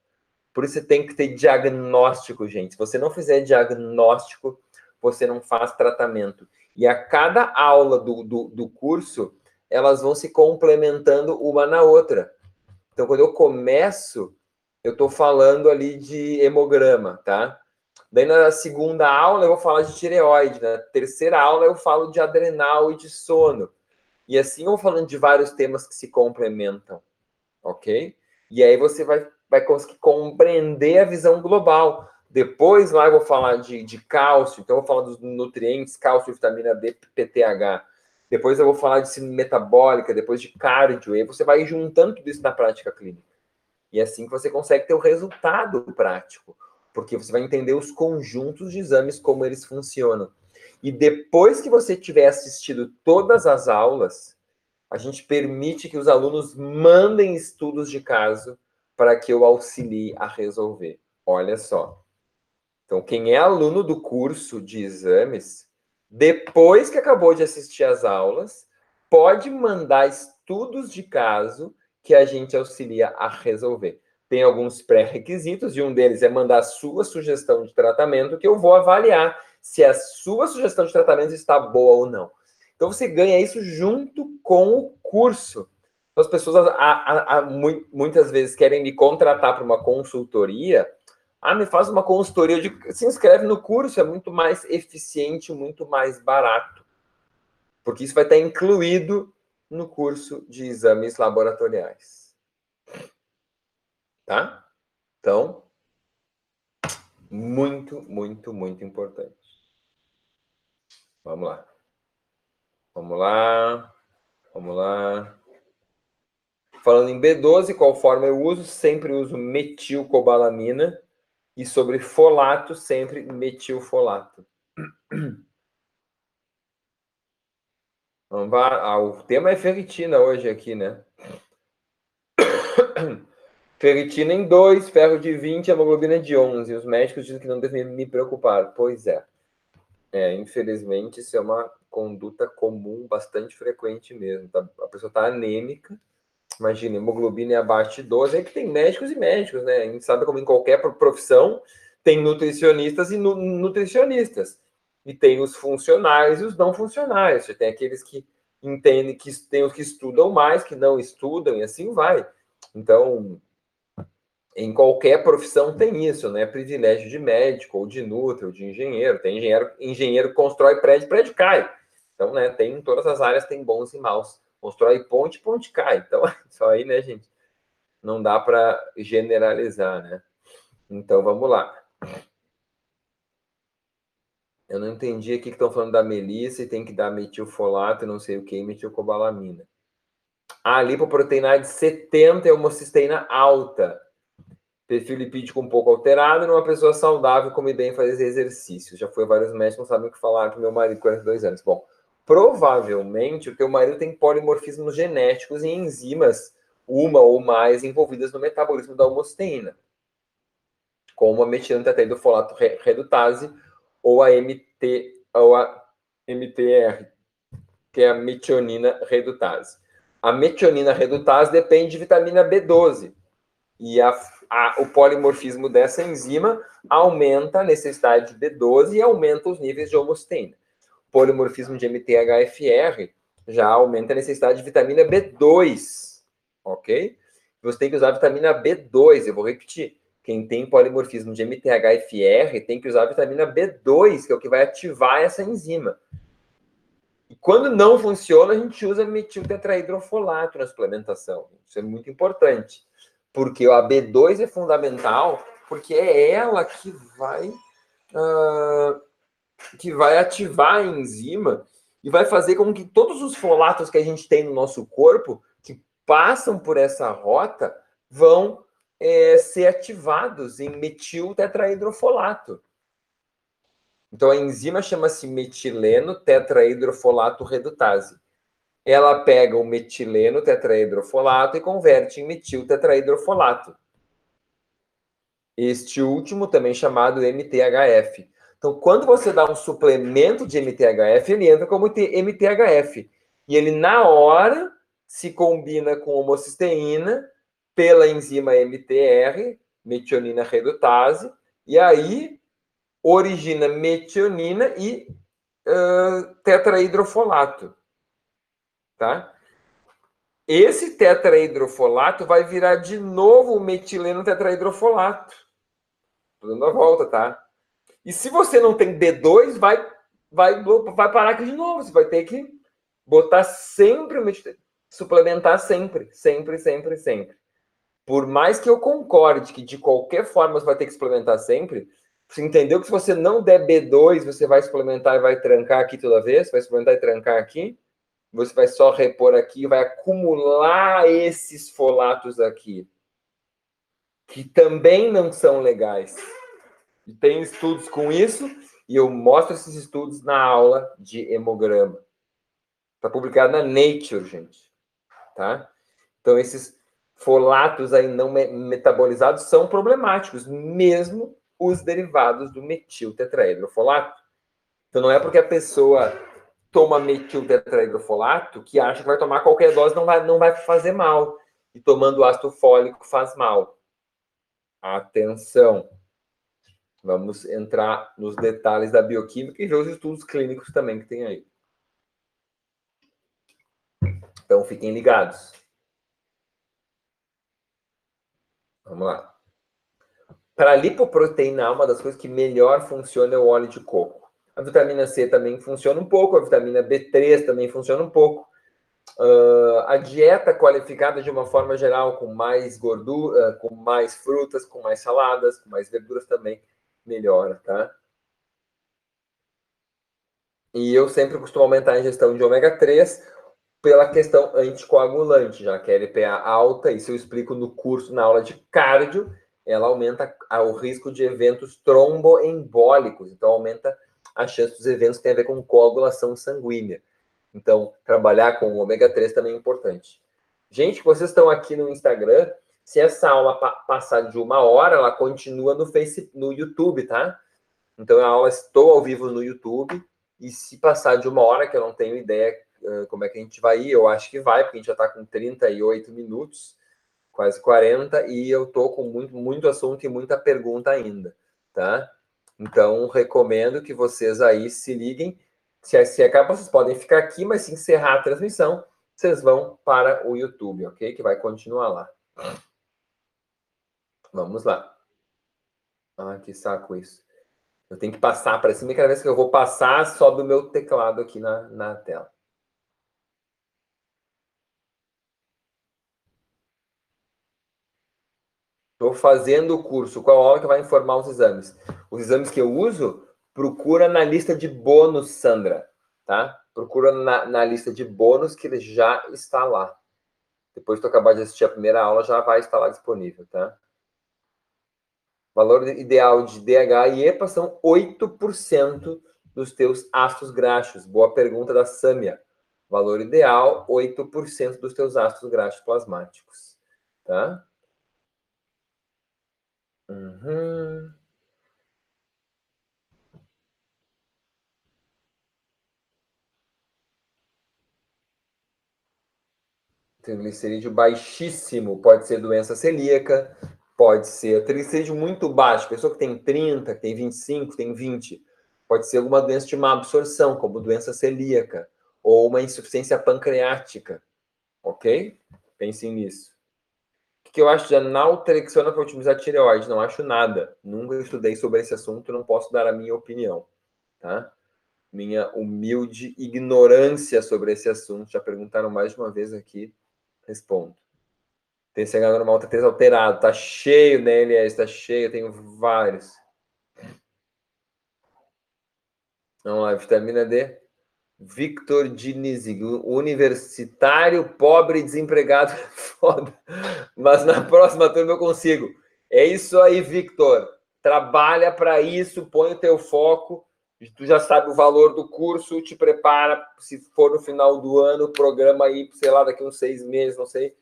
Por isso, você tem que ter diagnóstico, gente. Se você não fizer diagnóstico, você não faz tratamento. E a cada aula do, do, do curso, elas vão se complementando uma na outra. Então, quando eu começo, eu estou falando ali de hemograma, tá? Daí na segunda aula eu vou falar de tireoide, na terceira aula eu falo de adrenal e de sono. E assim eu vou falando de vários temas que se complementam, ok? E aí você vai, vai conseguir compreender a visão global. Depois lá eu vou falar de, de cálcio, então eu vou falar dos nutrientes, cálcio, vitamina D, PTH. Depois eu vou falar de síndrome metabólica, depois de cardio, e você vai juntando tudo isso na prática clínica. E é assim que você consegue ter o resultado prático, porque você vai entender os conjuntos de exames, como eles funcionam. E depois que você tiver assistido todas as aulas, a gente permite que os alunos mandem estudos de caso para que eu auxilie a resolver. Olha só. Então, quem é aluno do curso de exames, depois que acabou de assistir às aulas, pode mandar estudos de caso que a gente auxilia a resolver. Tem alguns pré-requisitos e um deles é mandar a sua sugestão de tratamento que eu vou avaliar se a sua sugestão de tratamento está boa ou não. Então você ganha isso junto com o curso. Então, as pessoas a, a, a, muitas vezes querem me contratar para uma consultoria. Ah, me faz uma consultoria. de se inscreve no curso, é muito mais eficiente, muito mais barato. Porque isso vai estar incluído no curso de exames laboratoriais. Tá? Então, muito, muito, muito importante. Vamos lá. Vamos lá. Vamos lá. Falando em B12, qual forma eu uso? Sempre uso metilcobalamina. E sobre folato, sempre metilfolato. [clears throat] Ah, o tema é ferritina hoje aqui, né? [clears throat] Ferritina em 2, ferro de 20, hemoglobina de 11. Os médicos dizem que não devem me preocupar. Pois é. É, infelizmente, isso é uma conduta comum, bastante frequente mesmo. Tá? A pessoa está anêmica, imagina, hemoglobina é abaixo de 12, é que tem médicos e médicos, né? A gente sabe como em qualquer profissão tem nutricionistas e nu nutricionistas. E tem os funcionais e os não funcionais. Você tem aqueles que entendem que tem os que estudam mais, que não estudam, e assim vai. Então, em qualquer profissão tem isso, né? Privilégio de médico, ou de nutri, ou de engenheiro. Tem engenheiro, engenheiro constrói prédio, prédio cai. Então, né, tem em todas as áreas tem bons e maus. Constrói ponte, ponte cai. Então, [laughs] isso aí, né, gente? Não dá para generalizar, né? Então, vamos lá. Eu não entendi aqui que estão falando da melissa e tem que dar metilfolato, não sei o que, metilcobalamina. A lipoproteína de 70 é homocisteína alta perfil lipídico um pouco alterado numa pessoa saudável, come bem, faz exercício. Já foi vários médicos, não sabem o que falar com meu marido, 42 anos. Bom, provavelmente o teu marido tem polimorfismos genéticos e enzimas, uma ou mais, envolvidas no metabolismo da homosteína, como a metilanotetraidrofolato redutase ou a MT ou a MTR, que é a metionina redutase. A metionina redutase depende de vitamina B12 e a a, o polimorfismo dessa enzima aumenta a necessidade de B12 e aumenta os níveis de homosteína. Polimorfismo de MTHFR já aumenta a necessidade de vitamina B2, ok? Você tem que usar vitamina B2, eu vou repetir. Quem tem polimorfismo de MTHFR tem que usar vitamina B2, que é o que vai ativar essa enzima. E quando não funciona, a gente usa metiltetraidrofolato na suplementação. Isso é muito importante porque a B2 é fundamental, porque é ela que vai uh, que vai ativar a enzima e vai fazer com que todos os folatos que a gente tem no nosso corpo, que passam por essa rota, vão é, ser ativados em metil tetrahidrofolato. Então a enzima chama-se metileno tetrahidrofolato redutase ela pega o metileno tetrahidrofolato e converte em metil tetrahidrofolato. Este último também chamado MTHF. Então, quando você dá um suplemento de MTHF, ele entra como MTHF. E ele, na hora, se combina com homocisteína pela enzima MTR, metionina redutase, e aí origina metionina e uh, tetrahidrofolato tá? Esse tetrahidrofolato vai virar de novo o metileno tetrahidrofolato. Tô dando a volta, tá? E se você não tem D2, vai, vai, vai parar aqui de novo. Você vai ter que botar sempre, suplementar sempre, sempre, sempre, sempre. Por mais que eu concorde que de qualquer forma você vai ter que suplementar sempre, você entendeu que se você não der B2, você vai suplementar e vai trancar aqui toda vez, vai suplementar e trancar aqui, você vai só repor aqui, vai acumular esses folatos aqui, que também não são legais. Tem estudos com isso, e eu mostro esses estudos na aula de hemograma. Está publicado na Nature, gente. Tá? Então, esses folatos aí não metabolizados são problemáticos, mesmo os derivados do metil tetrahidrofolato. Então, não é porque a pessoa toma metil tetrahidrofolato que acha que vai tomar qualquer dose não vai, não vai fazer mal. E tomando ácido fólico faz mal. Atenção! Vamos entrar nos detalhes da bioquímica e ver os estudos clínicos também que tem aí. Então, fiquem ligados. Vamos lá. Para a lipoproteína, uma das coisas que melhor funciona é o óleo de coco. A vitamina C também funciona um pouco, a vitamina B3 também funciona um pouco. Uh, a dieta qualificada de uma forma geral, com mais gordura, com mais frutas, com mais saladas, com mais verduras também melhora, tá? E eu sempre costumo aumentar a ingestão de ômega 3 pela questão anticoagulante, já que a LPA alta, isso eu explico no curso, na aula de cardio, ela aumenta o risco de eventos tromboembólicos, então aumenta a chance dos eventos que têm a ver com coagulação sanguínea. Então, trabalhar com o ômega 3 também é importante. Gente, vocês estão aqui no Instagram, se essa aula pa passar de uma hora, ela continua no no YouTube, tá? Então a aula estou ao vivo no YouTube e se passar de uma hora, que eu não tenho ideia uh, como é que a gente vai ir, eu acho que vai, porque a gente já está com 38 minutos, quase 40, e eu tô com muito, muito assunto e muita pergunta ainda, tá? Então recomendo que vocês aí se liguem. Se, se acaba, vocês podem ficar aqui, mas se encerrar a transmissão, vocês vão para o YouTube, ok? Que vai continuar lá. Vamos lá. Ah, que saco isso. Eu tenho que passar para cima e cada vez que eu vou passar, sobe o meu teclado aqui na, na tela. Estou fazendo o curso. Qual aula que vai informar os exames? Os exames que eu uso, procura na lista de bônus, Sandra. Tá? Procura na, na lista de bônus que ele já está lá. Depois que tu acabar de assistir a primeira aula, já vai estar lá disponível, tá? Valor ideal de DH e EPA são 8% dos teus ácidos graxos. Boa pergunta da Sâmia. Valor ideal, 8% dos teus ácidos graxos plasmáticos. Tá? Uhum. Triglicerídeo baixíssimo, pode ser doença celíaca, Pode ser triglicerídeo muito baixo, pessoa que tem 30, que tem 25, tem 20. Pode ser alguma doença de má absorção, como doença celíaca, ou uma insuficiência pancreática. Ok? Pensem nisso. O que eu acho de analtrexona para otimizar a tireoide? Não acho nada. Nunca estudei sobre esse assunto, não posso dar a minha opinião. Tá? Minha humilde ignorância sobre esse assunto. Já perguntaram mais de uma vez aqui. Respondo. TCH normal T3 alterado. Tá cheio da LS, tá cheio, tenho vários. Vamos lá, vitamina D. Victor Dinizig, universitário, pobre, desempregado, [laughs] foda. Mas na próxima turma eu consigo. É isso aí, Victor. Trabalha para isso, põe o teu foco. Tu já sabe o valor do curso, te prepara. Se for no final do ano, programa aí, sei lá, daqui uns seis meses, não sei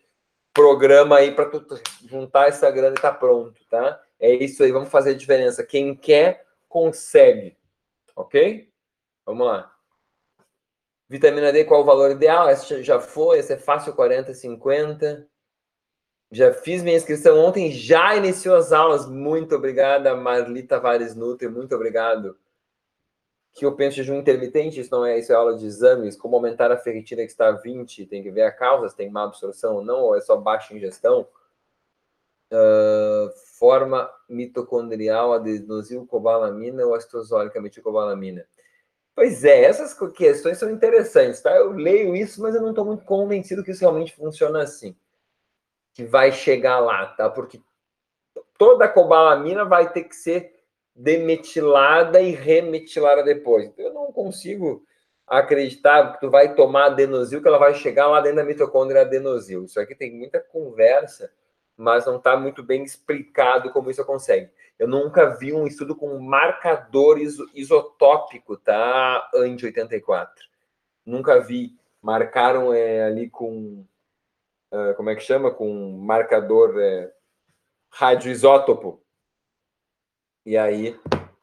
programa aí para tu juntar essa grana e tá pronto, tá? É isso aí, vamos fazer a diferença. Quem quer, consegue. Ok? Vamos lá. Vitamina D, qual o valor ideal? Essa já foi, essa é fácil, 40, 50. Já fiz minha inscrição ontem, já iniciou as aulas. Muito obrigada, Marli Tavares Nutri, muito obrigado que eu penso jejum intermitente, isso não é, isso é aula de exames, como aumentar a ferritina que está a 20, tem que ver a causa, se tem má absorção ou não, ou é só baixa ingestão. uh, forma mitocondrial, adenosylcobalamina ou astrosólica meticobalamina. Pois é, essas questões são interessantes, tá? Eu leio isso, mas eu não estou muito convencido que isso realmente funciona assim. Que vai chegar lá, tá? Porque toda cobalamina vai ter que ser demetilada e remetilada depois. Então, eu não consigo acreditar que tu vai tomar adenosil, que ela vai chegar lá dentro da mitocôndria adenosil. Isso aqui tem muita conversa, mas não está muito bem explicado como isso consegue. Eu nunca vi um estudo com marcador isotópico, tá? Ante 84. Nunca vi. Marcaram é, ali com. Uh, como é que chama? Com marcador é, radioisótopo. E aí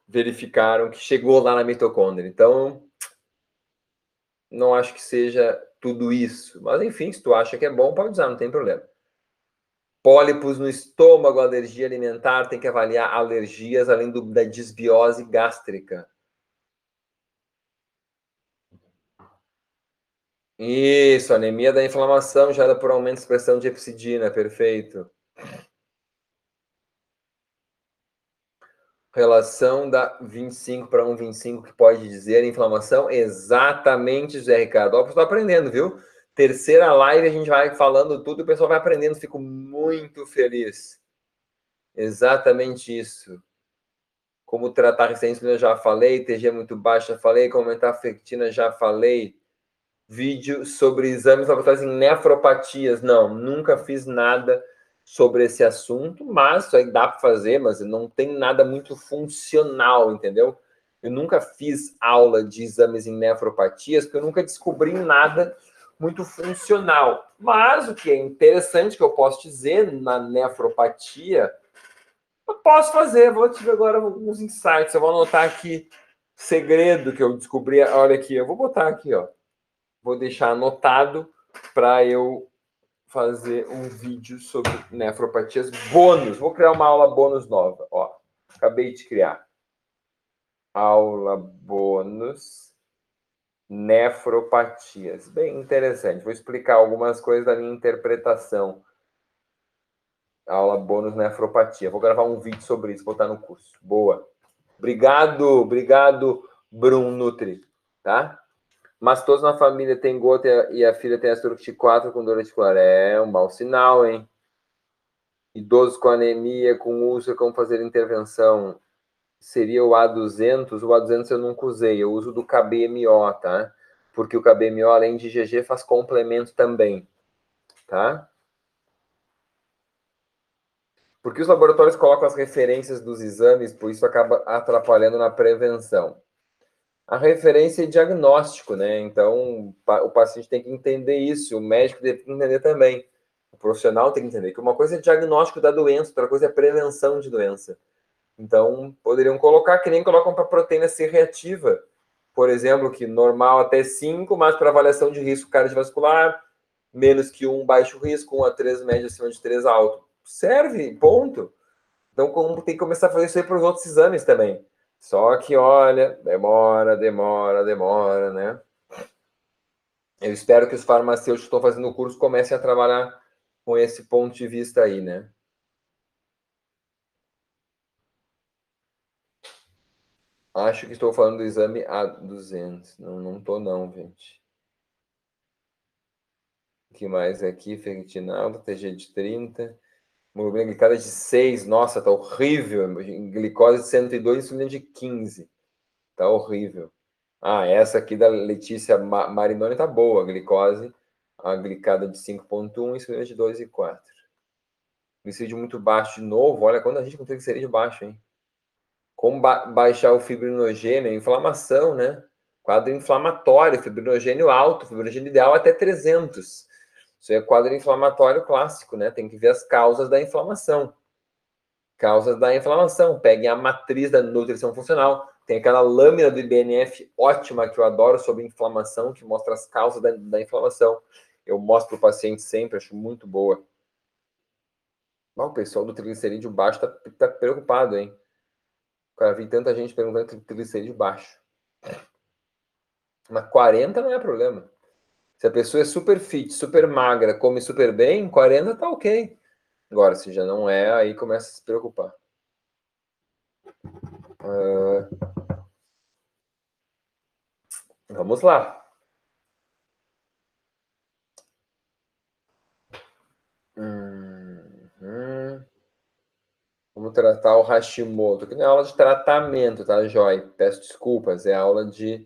verificaram que chegou lá na mitocôndria. Então, não acho que seja tudo isso. Mas, enfim, se tu acha que é bom, pode usar, não tem problema. Pólipos no estômago, alergia alimentar, tem que avaliar alergias, além do, da desbiose gástrica. Isso, anemia da inflamação gerada por aumento de expressão de epsidina, perfeito. Relação da 25 para 1,25 que pode dizer inflamação? Exatamente, José Ricardo. Ó, estou aprendendo, viu? Terceira live a gente vai falando tudo o pessoal vai aprendendo. Fico muito feliz. Exatamente isso. Como tratar resistência já falei. TG muito baixa, falei. Como aumentar a fectina, já falei. Vídeo sobre exames laboratórios em nefropatias. Não, nunca fiz nada sobre esse assunto, mas isso aí dá para fazer, mas não tem nada muito funcional, entendeu? Eu nunca fiz aula de exames em nefropatias, porque eu nunca descobri nada muito funcional. Mas o que é interessante que eu posso dizer na nefropatia, eu posso fazer. Vou te ver agora alguns insights. Eu vou anotar aqui segredo que eu descobri. Olha aqui, eu vou botar aqui, ó. Vou deixar anotado para eu fazer um vídeo sobre nefropatias bônus. Vou criar uma aula bônus nova. Ó, acabei de criar. Aula bônus nefropatias. Bem interessante. Vou explicar algumas coisas da minha interpretação. Aula bônus nefropatia. Vou gravar um vídeo sobre isso, botar no curso. Boa. Obrigado, obrigado, Bruno Nutri, tá? Mas todos na família têm gota e a filha tem astrocti 4 com dor articular. É um mau sinal, hein? Idosos com anemia, com úlcera, como fazer intervenção? Seria o A200. O A200 eu nunca usei. Eu uso do KBMO, tá? Porque o KBMO, além de GG, faz complemento também, tá? Porque os laboratórios colocam as referências dos exames, por isso acaba atrapalhando na prevenção a referência é diagnóstico, né? Então, o paciente tem que entender isso, o médico tem que entender também. O profissional tem que entender que uma coisa é diagnóstico da doença, outra coisa é prevenção de doença. Então, poderiam colocar que nem colocam para proteína C reativa, por exemplo, que normal até 5, mas para avaliação de risco cardiovascular, menos que 1 baixo risco, 1 a 3 médio acima de 3 alto. Serve, ponto. Então, tem que começar a fazer isso aí para os outros exames também. Só que, olha, demora, demora, demora, né? Eu espero que os farmacêuticos que estão fazendo o curso comecem a trabalhar com esse ponto de vista aí, né? Acho que estou falando do exame A200. Não, não estou não, gente. O que mais aqui? Ferritinal, TG de 30. Hemoglobina glicada de 6, nossa, tá horrível. Glicose de 102, insulina de 15. Tá horrível. Ah, essa aqui da Letícia Marinoni tá boa. Glicose, a glicada de 5.1, insulina de 2,4. Glicídio muito baixo de novo. Olha quando a gente com triglicerídeo baixo, hein? Como ba baixar o fibrinogênio? Inflamação, né? Quadro inflamatório, fibrinogênio alto, fibrinogênio ideal até 300. Isso é quadro inflamatório clássico, né? Tem que ver as causas da inflamação. Causas da inflamação. Peguem a matriz da nutrição funcional. Tem aquela lâmina do IBNF ótima que eu adoro sobre inflamação, que mostra as causas da, da inflamação. Eu mostro para o paciente sempre, acho muito boa. Mas o pessoal do triglicerídeo baixo tá, tá preocupado, hein? Cara, vi tanta gente perguntando triglicerídeo baixo. Mas 40 não é problema. Se a pessoa é super fit, super magra, come super bem, 40 tá ok. Agora, se já não é, aí começa a se preocupar. Uh, vamos lá. Uhum. Vamos tratar o Hashimoto, que não é aula de tratamento, tá, Joy? Peço desculpas, é aula de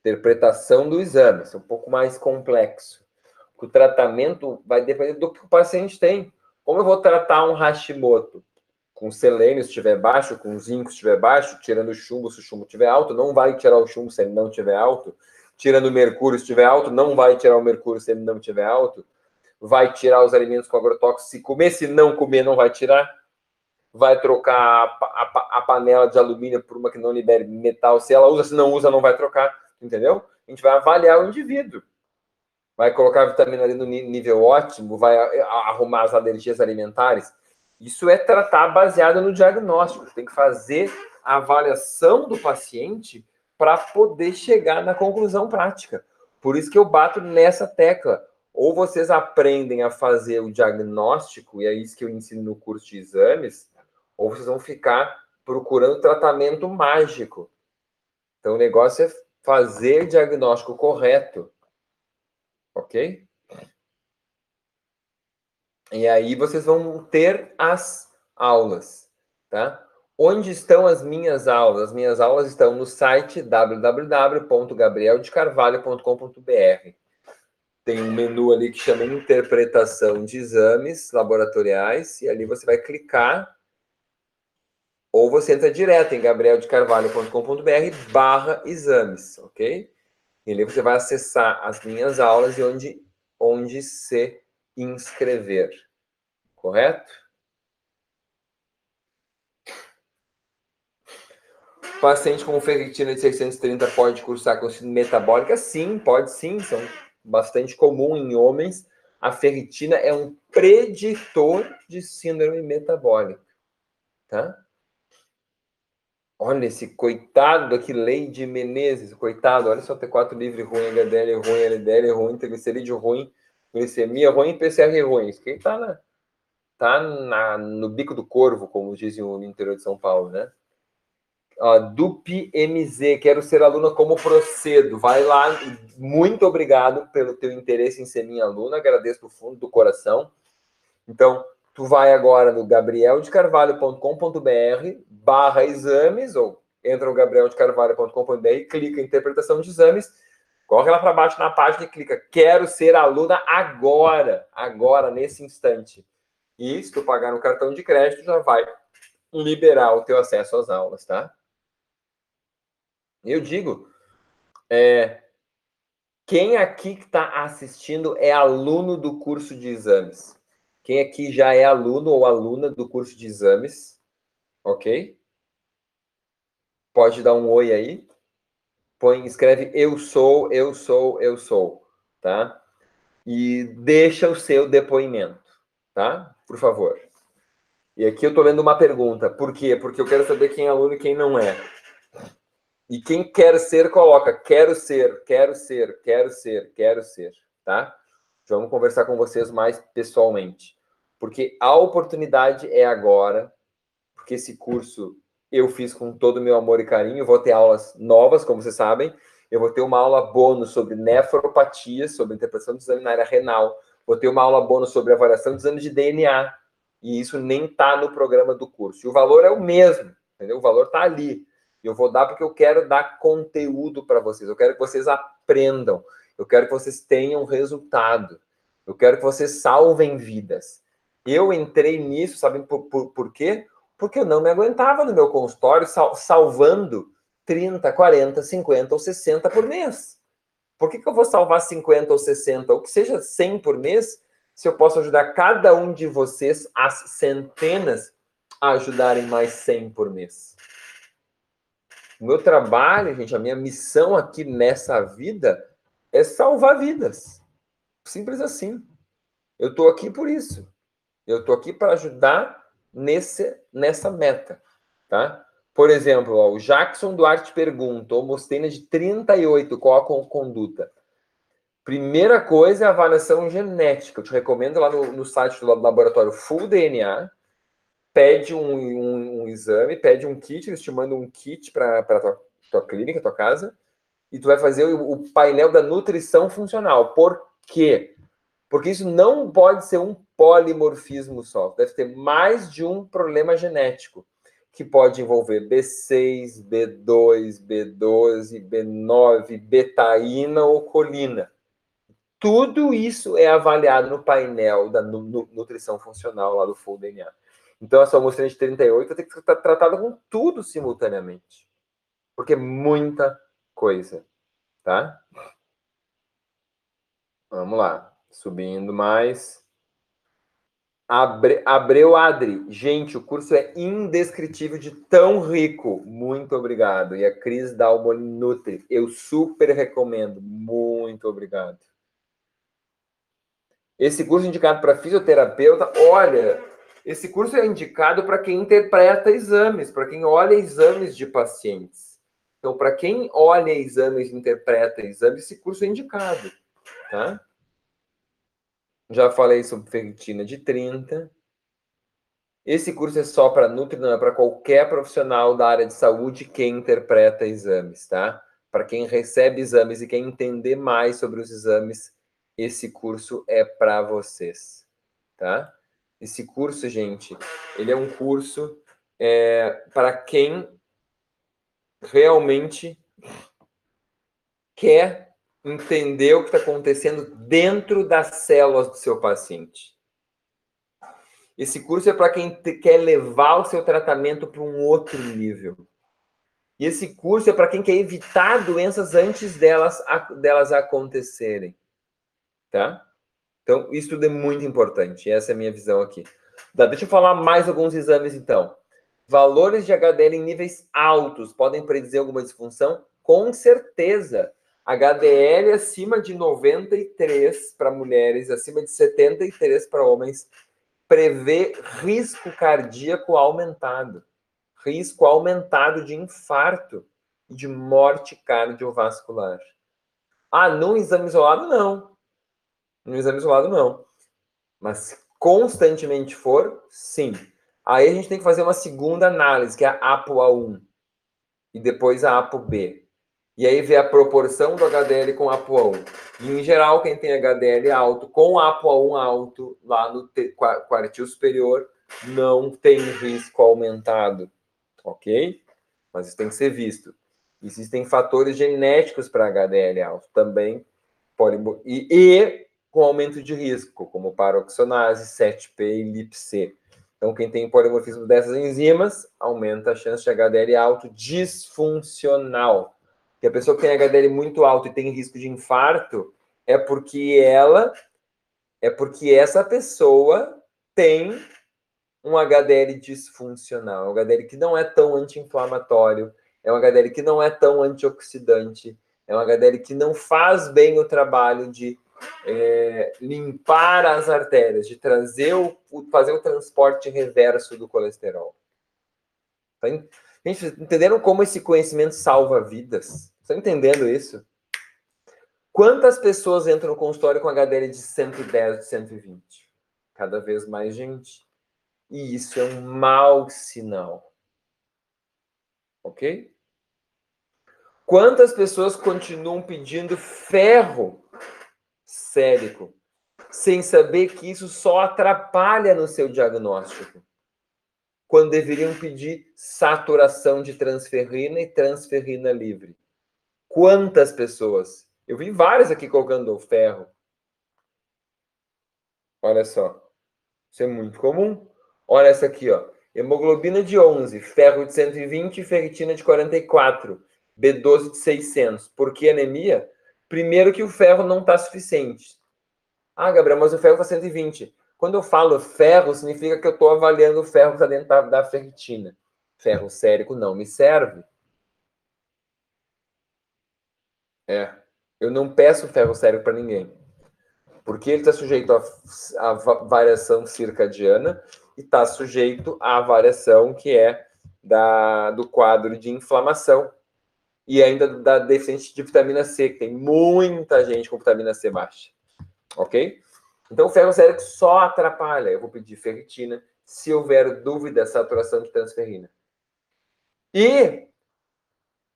interpretação do exame, é um pouco mais complexo. O tratamento vai depender do que o paciente tem. Como eu vou tratar um Hashimoto? Com selênio se estiver baixo, com zinco se estiver baixo, tirando chumbo se o chumbo estiver alto, não vai tirar o chumbo se ele não estiver alto. Tirando mercúrio se estiver alto, não vai tirar o mercúrio se ele não estiver alto. Vai tirar os alimentos com agrotóxicos se comer, se não comer, não vai tirar vai trocar a, a, a, panela de alumínio por uma que não libere metal. Se ela usa, se não usa, não vai trocar. Entendeu? A gente vai avaliar o indivíduo. Vai colocar a vitamina D no nível ótimo, vai arrumar as alergias alimentares. Isso é tratar baseado no diagnóstico. Tem que fazer a avaliação do paciente para poder chegar na conclusão prática. Por isso que eu bato nessa tecla. Ou vocês aprendem a fazer o diagnóstico, e é isso que eu ensino no curso de exames, ou vocês vão ficar procurando tratamento mágico. Então, o negócio é fazer diagnóstico correto. Ok? E aí vocês vão ter as aulas, tá? Onde estão as minhas aulas? As minhas aulas estão no site www.gabrieldecarvalho.com.br. Tem um menu ali que chama Interpretação de Exames Laboratoriais, e ali você vai clicar ou você entra direto em gabrieldecarvalho.com.br barra exames, ok? E ali você vai acessar as minhas aulas e onde, onde se inscrever, correto? Paciente com ferritina de 630 pode cursar com síndrome metabólica? Sim, pode sim, são bastante comum em homens. A ferritina é um preditor de síndrome metabólica, tá? Olha esse coitado aqui, Leide Menezes, coitado. Olha só, T4 livre ruim, HDL ruim, LDL ruim, triglicerídeo ruim, glicemia ruim, PCR ruim. Isso aqui tá, na, tá na, no bico do corvo, como dizem no interior de São Paulo, né? Ó, Dupi MZ, quero ser aluna, como procedo? Vai lá, muito obrigado pelo teu interesse em ser minha aluna, agradeço do fundo do coração. Então, tu vai agora no gabrieldecarvalho.com.br barra exames, ou entra no gabrieldecarvalho.com.br, clica em interpretação de exames, corre lá para baixo na página e clica quero ser aluna agora, agora, nesse instante. E se tu pagar no cartão de crédito, já vai liberar o teu acesso às aulas, tá? Eu digo, é, quem aqui que está assistindo é aluno do curso de exames? Quem aqui já é aluno ou aluna do curso de exames? Ok? Pode dar um oi aí. Põe, escreve eu sou, eu sou, eu sou, tá? E deixa o seu depoimento, tá? Por favor. E aqui eu tô lendo uma pergunta. Por quê? Porque eu quero saber quem é aluno e quem não é. E quem quer ser, coloca quero ser, quero ser, quero ser, quero ser, tá? Vamos conversar com vocês mais pessoalmente porque a oportunidade é agora, porque esse curso eu fiz com todo o meu amor e carinho. vou ter aulas novas, como vocês sabem. Eu vou ter uma aula bônus sobre nefropatia, sobre interpretação de exame na área renal. Vou ter uma aula bônus sobre avaliação de exame de DNA. E isso nem está no programa do curso. E o valor é o mesmo, entendeu? O valor está ali. Eu vou dar porque eu quero dar conteúdo para vocês. Eu quero que vocês aprendam. Eu quero que vocês tenham resultado. Eu quero que vocês salvem vidas. Eu entrei nisso, sabe por, por, por quê? Porque eu não me aguentava no meu consultório sal, salvando 30, 40, 50 ou 60 por mês. Por que, que eu vou salvar 50 ou 60, ou que seja 100 por mês, se eu posso ajudar cada um de vocês, as centenas, a ajudarem mais 100 por mês? O meu trabalho, gente, a minha missão aqui nessa vida é salvar vidas. Simples assim. Eu estou aqui por isso. Eu estou aqui para ajudar nesse, nessa meta, tá? Por exemplo, ó, o Jackson Duarte pergunta, homostena de 38, qual a conduta? Primeira coisa é a avaliação genética. Eu te recomendo lá no, no site do laboratório Full DNA. Pede um, um, um, exame, pede um kit, eles te mandam um kit para a tua, tua clínica, tua casa, e tu vai fazer o, o painel da nutrição funcional. Por quê? Porque isso não pode ser um polimorfismo só. Deve ter mais de um problema genético, que pode envolver B6, B2, B12, B9, betaína ou colina. Tudo isso é avaliado no painel da nutrição funcional lá do Full DNA. Então, essa amostra de 38 tem que ser tratada com tudo simultaneamente. Porque é muita coisa, tá? Vamos lá. Subindo mais. Abre, Abreu Adri. Gente, o curso é indescritível de tão rico. Muito obrigado. E a Cris Dalboni Nutri. Eu super recomendo. Muito obrigado. Esse curso é indicado para fisioterapeuta, olha, esse curso é indicado para quem interpreta exames, para quem olha exames de pacientes. Então, para quem olha exames interpreta exames, esse curso é indicado, tá? Já falei sobre ferritina de 30. Esse curso é só para Nutri, não é para qualquer profissional da área de saúde que interpreta exames, tá? Para quem recebe exames e quer entender mais sobre os exames, esse curso é para vocês, tá? Esse curso, gente, ele é um curso é, para quem realmente quer entender o que está acontecendo dentro das células do seu paciente. Esse curso é para quem quer levar o seu tratamento para um outro nível. E esse curso é para quem quer evitar doenças antes delas, delas acontecerem tá? Então, isso tudo é muito importante. Essa é a minha visão aqui. Tá, deixa eu falar mais alguns exames, então. Valores de HDL em níveis altos podem predizer alguma disfunção? Com certeza. HDL acima de 93 para mulheres, acima de 73 para homens, prevê risco cardíaco aumentado. Risco aumentado de infarto e de morte cardiovascular. Ah, num exame isolado, não. No exame isolado, não. Mas constantemente for, sim. Aí a gente tem que fazer uma segunda análise, que é a ApoA1. E depois a ApoB. E aí ver a proporção do HDL com a ApoA1. E, em geral, quem tem HDL alto com ApoA1 alto lá no quartil superior não tem risco aumentado. Ok? Mas isso tem que ser visto. Existem fatores genéticos para HDL alto também. E, e com aumento de risco, como paroxonase, 7P e LIPC. Então, quem tem polimorfismo dessas enzimas, aumenta a chance de HDL alto disfuncional. E a pessoa que tem HDL muito alto e tem risco de infarto, é porque ela, é porque essa pessoa tem um HDL disfuncional, um HDL que não é tão anti-inflamatório, é um HDL que não é tão antioxidante, é um HDL que não faz bem o trabalho de é, limpar as artérias, de trazer o, fazer o transporte reverso do colesterol. Tá, gente, entenderam como esse conhecimento salva vidas? Estão entendendo isso? Quantas pessoas entram no consultório com HDL de 110, de 120? Cada vez mais gente. E isso é um mau sinal. Ok? Quantas pessoas continuam pedindo ferro sérico, sem saber que isso só atrapalha no seu diagnóstico. Quando deveriam pedir saturação de transferrina e transferrina livre. Quantas pessoas? Eu vi várias aqui colocando o ferro. Olha só. Isso é muito comum. Olha essa aqui, ó. Hemoglobina de 11, ferro de 120 e ferritina de 44, B12 de 600. Por que anemia? Primeiro que o ferro não está suficiente. Ah, Gabriel, mas o ferro está 120. Quando eu falo ferro, significa que eu estou avaliando o ferro que está dentro da, da ferritina. Ferro sérico não me serve. É. Eu não peço ferro sérico para ninguém. Porque ele está sujeito à variação circadiana e está sujeito à variação que é da, do quadro de inflamação. e ainda da deficiência de vitamina C, que tem muita gente com vitamina C baixa. Ok? Então, o ferro sérico só atrapalha. Eu vou pedir ferritina se houver dúvida saturação de transferrina. E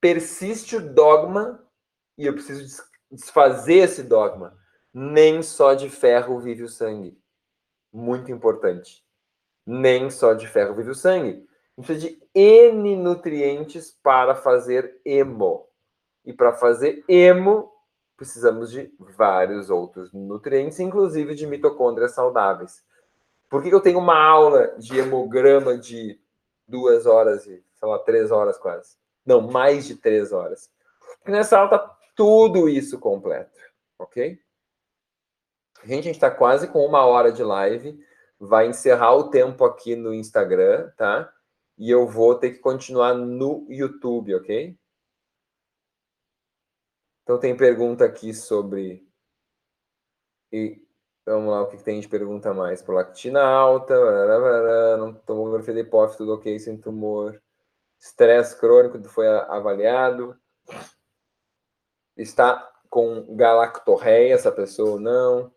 persiste o dogma, e eu preciso desfazer esse dogma. Nem só de ferro vive o sangue. Muito importante. Nem só de ferro vive o sangue. A gente precisa de N nutrientes para fazer hemo. E para fazer hemo, precisamos de vários outros nutrientes, inclusive de mitocôndrias saudáveis. Por que eu tenho uma aula de hemograma de duas horas e, sei lá, três horas quase? Não, mais de três horas. Porque nessa aula está tudo isso completo, ok? Gente, a gente está quase com uma hora de live. Vai encerrar o tempo aqui no Instagram, tá? e eu vou ter que continuar no YouTube, ok? Então tem pergunta aqui sobre. E vamos lá, o que tem de pergunta mais? Prolactina alta, não tomografia de hipófise, tudo ok, sem tumor. Estresse crônico foi avaliado. Está com galactorreia essa pessoa ou não?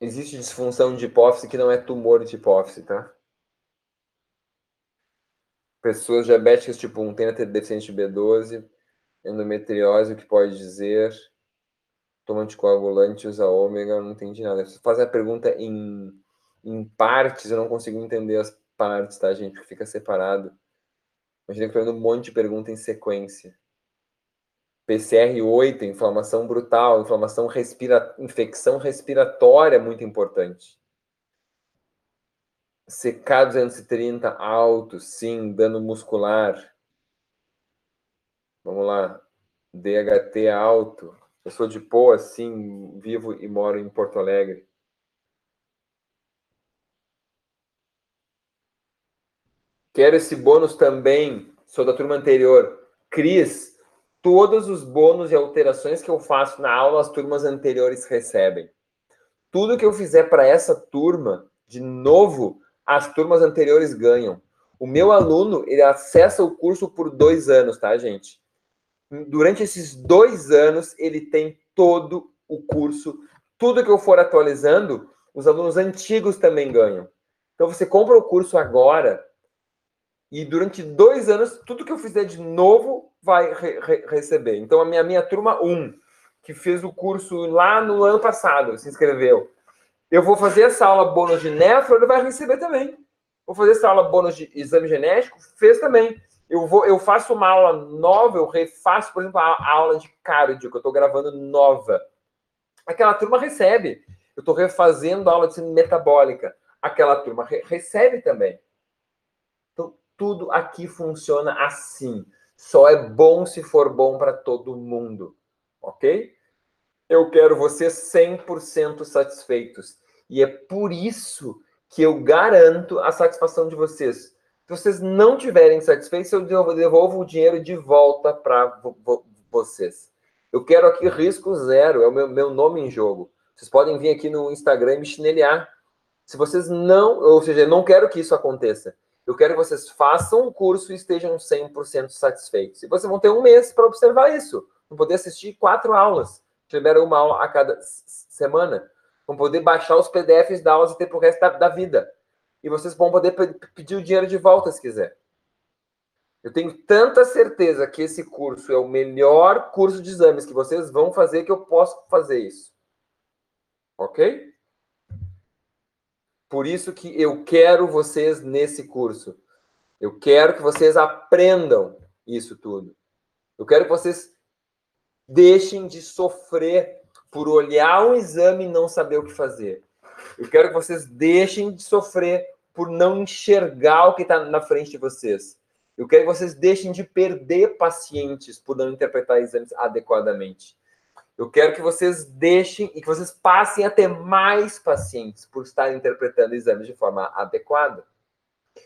Existe disfunção de hipófise que não é tumor de hipófise, tá? Pessoas diabéticas tipo 1 têm deficiente de B12, endometriose, o que pode dizer? Toma anticoagulante, usa ômega, não entendi nada. Se fazer a pergunta em, em partes, eu não consigo entender as partes, tá, gente? Porque fica separado. Imagina que eu um monte de pergunta em sequência. PCR8, inflamação brutal, inflamação respira... infecção respiratória muito importante. CK230 alto, sim, dano muscular. Vamos lá. DHT alto. Eu sou de Poa, sim, vivo e moro em Porto Alegre. Quero esse bônus também. Sou da turma anterior. Cris, todos os bônus e alterações que eu faço na aula, as turmas anteriores recebem. Tudo que eu fizer para essa turma, de novo, as turmas anteriores ganham. O meu aluno, ele acessa o curso por dois anos, tá, gente? Durante esses dois anos, ele tem todo o curso. Tudo que eu for atualizando, os alunos antigos também ganham. Então, você compra o curso agora, e durante dois anos, tudo que eu fizer de novo vai re re receber. Então, a minha, minha turma 1, que fez o curso lá no ano passado, se inscreveu. Eu vou fazer essa aula bônus de nefro, ele vai receber também. Vou fazer essa aula bônus de exame genético, fez também. Eu, vou, eu faço uma aula nova, eu refaço, por exemplo, a, aula de cardio, que eu estou gravando nova. Aquela turma recebe. Eu estou refazendo a aula de metabólica. Aquela turma re recebe também. Tudo aqui funciona assim. Só é bom se for bom para todo mundo, ok? Eu quero vocês 100% satisfeitos. E é por isso que eu garanto a satisfação de vocês. Se vocês não tiverem satisfeitos, eu devolvo o dinheiro de volta para vocês. Eu quero aqui risco zero, é o meu, meu nome em jogo. Vocês podem vir aqui no Instagram e me chinelear. Se vocês não, ou seja, eu não quero que isso aconteça. Eu quero que vocês façam o curso e estejam 100% satisfeitos. E vocês vão ter um mês para observar isso. Vão poder assistir quatro aulas. Libera uma aula a cada semana. Vão poder baixar os PDFs da aulas e ter para o resto da, da, vida. E vocês vão poder pedir o dinheiro de volta se quiser. Eu tenho tanta certeza que esse curso é o melhor curso de exames que vocês vão fazer que eu posso fazer isso. Ok? Por isso que eu quero vocês nesse curso. Eu quero que vocês aprendam isso tudo. Eu quero que vocês deixem de sofrer por olhar um exame e não saber o que fazer. Eu quero que vocês deixem de sofrer por não enxergar o que está na frente de vocês. Eu quero que vocês deixem de perder pacientes por não interpretar exames adequadamente. Eu quero que vocês deixem e que vocês passem a ter mais pacientes por estarem interpretando exames de forma adequada.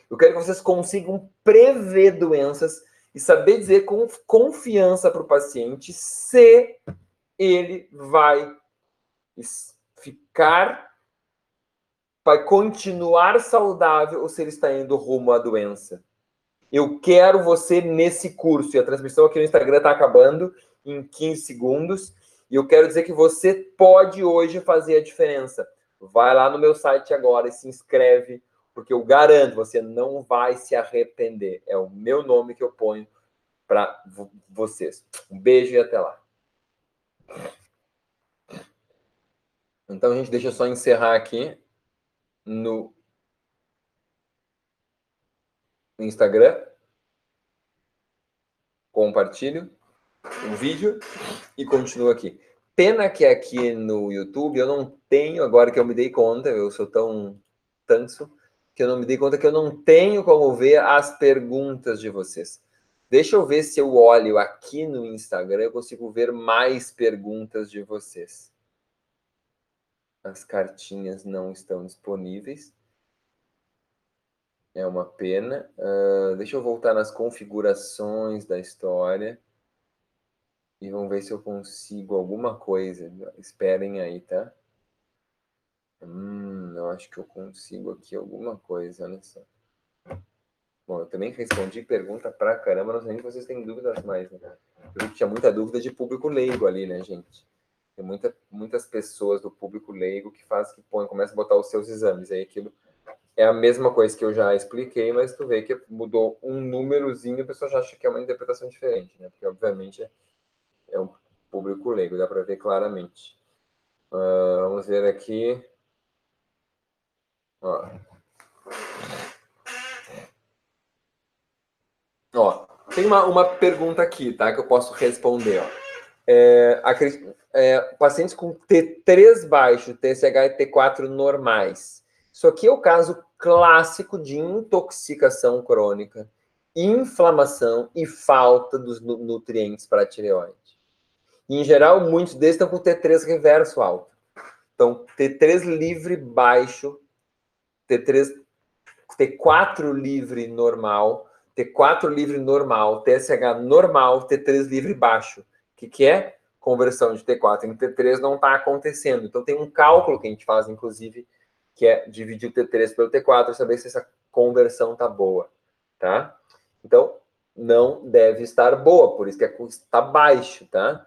Eu quero que vocês consigam prever doenças e saber dizer com confiança para o paciente se ele vai ficar vai continuar saudável ou se ele está indo rumo à doença. Eu quero você nesse curso. E a transmissão aqui no Instagram está acabando em 15 segundos. E eu quero dizer que você pode hoje fazer a diferença. Vai lá no meu site agora e se inscreve, porque eu garanto, você não vai se arrepender. É o meu nome que eu ponho para vocês. Um beijo e até lá. Então, a gente deixa só encerrar aqui no Instagram. Compartilho o vídeo e continuo aqui. Pena que aqui no YouTube eu não tenho, agora que eu me dei conta, eu sou tão tanso, que eu não me dei conta que eu não tenho como ver as perguntas de vocês. Deixa eu ver se eu olho aqui no Instagram, eu consigo ver mais perguntas de vocês. As cartinhas não estão disponíveis. É uma pena. Uh, deixa eu voltar nas configurações da história. E vamos ver se eu consigo alguma coisa. Esperem aí, tá? Hum, eu acho que eu consigo aqui alguma coisa, olha só. Bom, eu também respondi pergunta pra caramba, não sei se vocês têm dúvidas mais, né? Eu tinha muita dúvida de público leigo ali, né, gente? Tem muita, muitas pessoas do público leigo que faz que põe, começa a botar os seus exames. Aí aquilo é a mesma coisa que eu já expliquei, mas tu vê que mudou um númerozinho, a pessoa já acha que é uma interpretação diferente, né? Porque, obviamente, é, é um público leigo, dá para ver claramente. Uh, vamos ver aqui. Ó. Ó, tem uma, uma pergunta aqui, tá? Que eu posso responder, ó. É, é, pacientes com T3 baixo, TSH e T4 normais. Isso aqui é o caso clássico de intoxicação crônica, inflamação e falta dos nutrientes para a tireoide. em geral, muitos deles estão com T3 reverso alto. Então, T3 livre baixo, T3, T4 livre normal, T4 livre normal, TSH normal, T3 livre baixo. O que, que é? Conversão de T4 em T3 não está acontecendo. Então tem um cálculo que a gente faz, inclusive, que é dividir o T3 pelo T4 e saber se essa conversão está boa, tá? Então, não deve estar boa, por isso que está baixo, tá?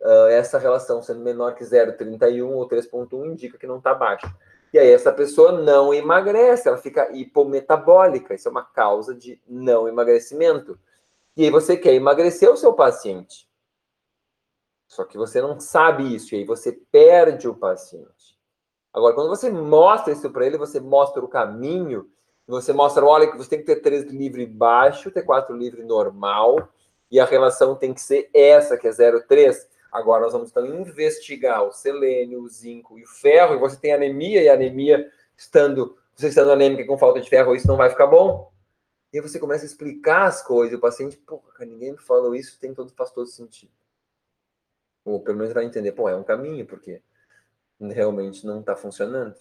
Uh, essa relação sendo menor que 0,31 ou 3,1 indica que não está baixo. E aí essa pessoa não emagrece, ela fica hipometabólica. Isso é uma causa de não emagrecimento. E aí você quer emagrecer o seu paciente. Só que você não sabe isso, e aí você perde o paciente. Agora, quando você mostra isso para ele, você mostra o caminho, você mostra, olha, que você tem que ter 3 livre baixo, ter 4 livre normal, e a relação tem que ser essa, que é 0,3. Agora nós vamos então investigar o selênio, o zinco e o ferro, e você tem anemia, e anemia estando, você estando anêmica com falta de ferro, isso não vai ficar bom. E aí você começa a explicar as coisas, e o paciente, pô, ninguém me falou isso, tem todo, faz todo sentido. Ou pelo menos vai entender, pô, é um caminho, porque realmente não está funcionando.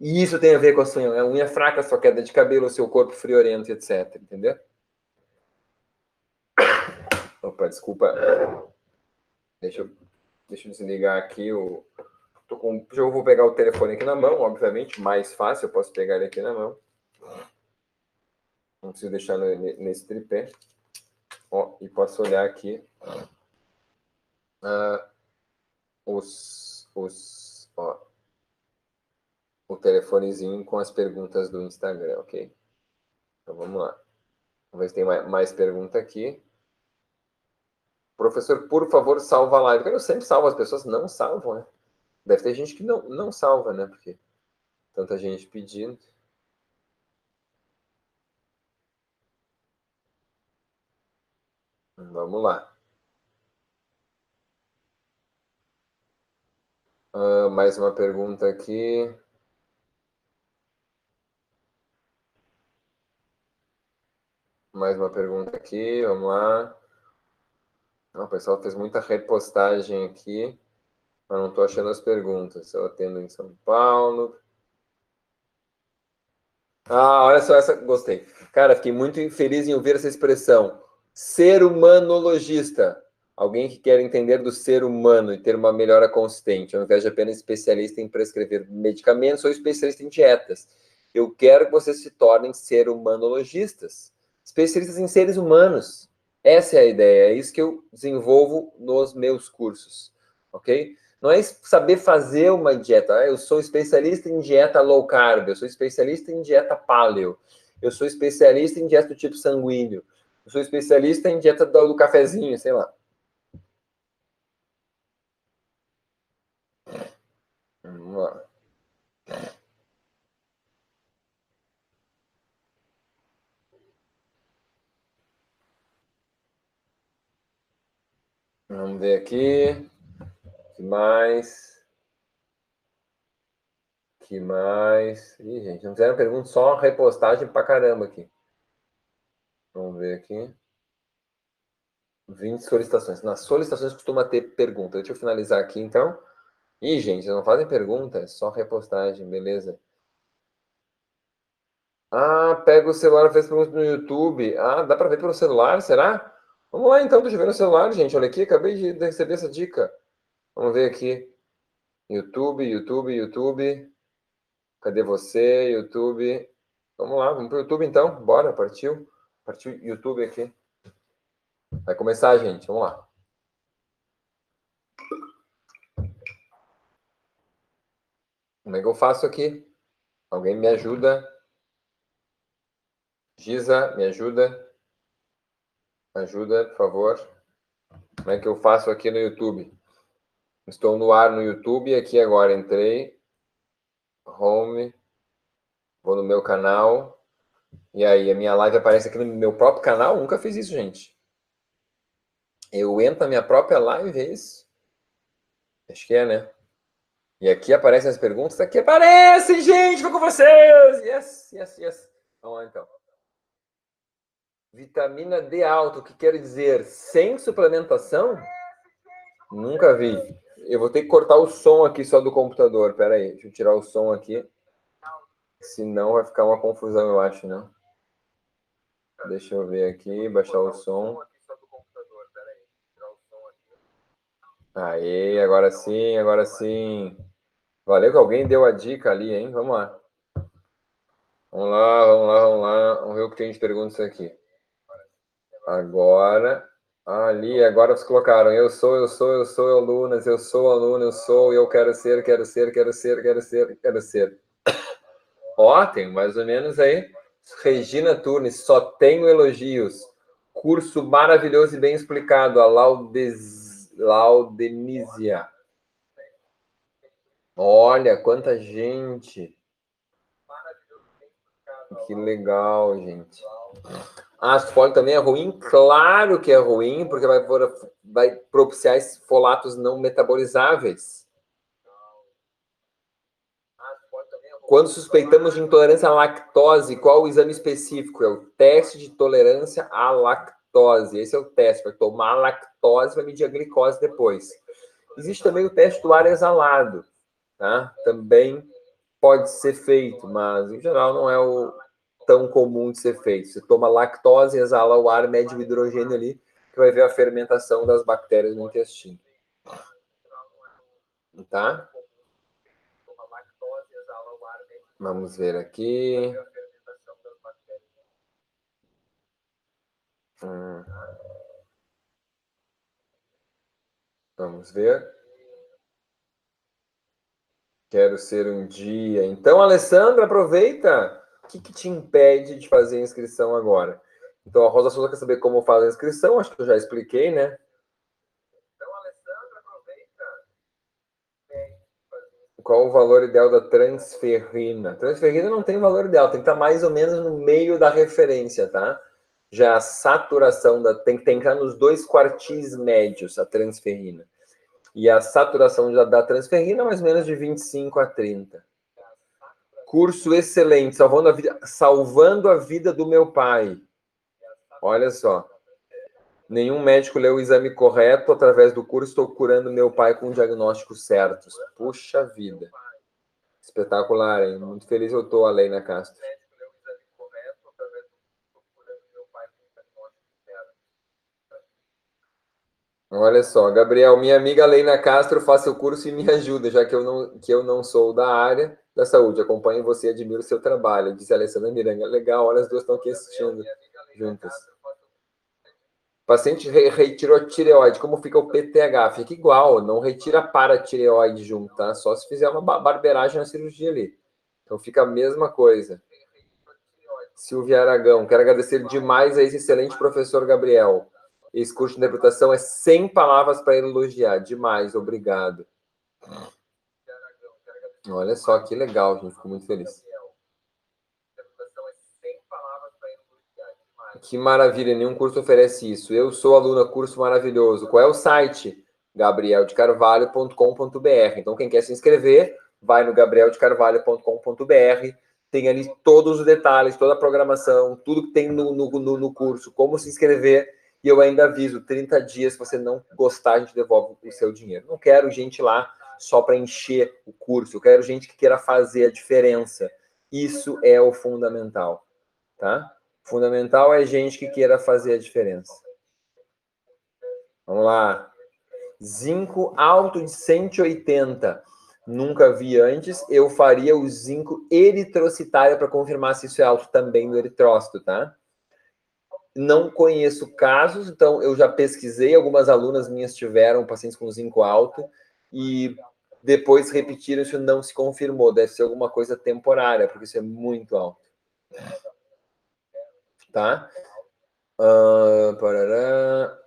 E isso tem a ver com a sua unha, a unha fraca, sua queda de cabelo, seu corpo friorento, etc. Entendeu? Opa, desculpa. Deixa eu, deixa eu desligar aqui o. Tô com, eu vou pegar o telefone aqui na mão, obviamente, mais fácil, eu posso pegar ele aqui na mão. Não preciso deixar nesse tripé. Ó, e posso olhar aqui uh, os, os, ó, o telefonezinho com as perguntas do Instagram, ok? Então vamos lá. Vamos ver se tem mais, mais pergunta aqui. Professor, por favor, salva a live. Eu sempre salvo, as pessoas não salvam, né? Deve ter gente que não, não salva, né? Porque tanta gente pedindo. Vamos lá. Uh, mais uma pergunta aqui. Mais uma pergunta aqui, vamos lá. O pessoal fez muita repostagem aqui, mas não estou achando as perguntas. Eu atendo em São Paulo. Ah, olha só essa, gostei. Cara, fiquei muito feliz em ouvir essa expressão. Ser humanologista. Alguém que quer entender do ser humano e ter uma melhora consistente, ao invés de apenas especialista em prescrever medicamentos ou especialista em dietas. Eu quero que vocês se tornem ser humanologistas, especialistas em seres humanos. Essa é a ideia, é isso que eu desenvolvo nos meus cursos, ok? Não é saber fazer uma dieta. Ah, eu sou especialista em dieta low carb, eu sou especialista em dieta paleo, eu sou especialista em dieta do tipo sanguíneo, eu sou especialista em dieta do, cafezinho, sei lá. Vamos lá. Vamos ver aqui. que mais? que mais? Ih, gente, não fizeram pergunta, só repostagem pra caramba aqui. Vamos ver aqui. 20 solicitações. Nas solicitações costuma ter pergunta. Deixa eu finalizar aqui, então. Ih, gente, não fazem pergunta, é só repostagem, beleza. Ah, pega o celular fez pergunta no YouTube. Ah, dá para ver pelo celular, será? Vamos lá então, eu ver no celular, gente. Olha aqui, acabei de receber essa dica. Vamos ver aqui. YouTube, YouTube, YouTube. Cadê você, YouTube? Vamos lá, vamos para o YouTube então. Bora, partiu. Partiu YouTube aqui. Vai começar, gente. Vamos lá. Como é que eu faço aqui? Alguém me ajuda? Giza, me ajuda? Ajuda, por favor. Como é que eu faço aqui no YouTube? Estou no ar no YouTube, aqui agora entrei. Home. Vou no meu canal. E aí, a minha live aparece aqui no meu próprio canal? Nunca fiz isso, gente. Eu entro na minha própria live, é isso? Acho que é, né? E aqui aparecem as perguntas. Aqui aparecem, gente! Vou com vocês! Yes, yes, yes. Vamos lá, então. Vitamina D alto, o que quer dizer? Sem suplementação? Nunca vi. Eu vou ter que cortar o som aqui só do computador. Pera aí, deixa eu tirar o som aqui. Senão vai ficar uma confusão, eu acho, né? Deixa eu ver aqui, baixar o som. Aí, agora sim, agora sim. Valeu que alguém deu a dica ali, hein? Vamos lá. Vamos lá, vamos lá, vamos lá. Vamos ver o que tem de perguntas aqui. Agora, ali, agora vocês colocaram, eu sou, eu sou, eu sou alunas, eu sou aluno, eu sou, eu quero ser, quero ser, quero ser, quero ser, quero ser. Ó, tem mais ou menos aí. Regina Turnes, só tenho elogios. Curso maravilhoso e bem explicado, a Laudes, Laudenísia. Olha, quanta gente. Que legal, gente. A asfólio também é ruim? Claro que é ruim, porque vai, vai propiciar folatos não metabolizáveis. Quando suspeitamos de intolerância à lactose, qual o exame específico? É o teste de tolerância à lactose. Esse é o teste. Vai tomar lactose, vai medir a glicose depois. Existe também o teste do ar exalado. Tá? Também pode ser feito, mas em geral não é o, tão comum de ser feito. Você toma lactose, exala o ar, mede o hidrogênio ali, que vai ver a fermentação das bactérias no intestino. Tá? Vamos ver aqui. Hum. Vamos ver. Quero ser um dia. Então, Alessandra, aproveita o que, que te impede de fazer a inscrição agora? Então, a Rosa Souza quer saber como faz a inscrição, acho que eu já expliquei, né? Então, Alessandra, aproveita. Qual o valor ideal da transferrina? Transferrina não tem valor ideal, tem que estar mais ou menos no meio da referência, tá? Já a saturação da, tem, tem que estar nos dois quartis médios, a transferrina. E a saturação da, da transferrina, mais ou menos de 25 a 30. Curso excelente, salvando a vida, salvando a vida do meu pai. Olha só. Nenhum médico leu o exame correto através do curso. Estou curando meu pai com diagnósticos certos. Puxa vida. Espetacular, hein? Muito feliz eu estou, Aleina Castro. Olha só, Gabriel, minha amiga Leina Castro faça o curso e me ajuda, já que eu não, que eu não sou da área da saúde. Acompanho você e admiro o seu trabalho, a Alessandra Miranga. Legal, olha, as duas estão aqui assistindo juntas. Paciente retirou a tireoide, como fica o PTH? Fica igual, não retira para a tireoide junto, tá? Só se fizer uma barbeiragem na cirurgia ali. Então fica a mesma coisa. Silvia Aragão, quero agradecer demais a esse excelente professor Gabriel. Esse curso de interpretação é 100 palavras para elogiar. Demais, obrigado. Olha só que legal, gente. Fico muito feliz. Que maravilha, nenhum curso oferece isso. Eu sou aluna, curso maravilhoso. Qual é o site? gabrieldecarvalho.com.br. Então, quem quer se inscrever, vai no gabrieldecarvalho.com.br. Tem ali todos os detalhes, toda a programação, tudo que tem no, no, no curso, como se inscrever e eu ainda aviso, 30 dias, se você não gostar, a gente devolve o seu dinheiro. Não quero gente lá só para encher o curso, eu quero gente que queira fazer a diferença. Isso é o fundamental, tá? Fundamental é gente que queira fazer a diferença. Vamos lá. Zinco alto de 180. Nunca vi antes. Eu faria o zinco eritrocitário para confirmar se isso é alto também no eritrócito, tá? não conheço casos, então eu já pesquisei, algumas alunas minhas tiveram pacientes com zinco alto e depois repetiram, isso não se confirmou, deve ser alguma coisa temporária, porque isso é muito alto. Tá? Uh, parará.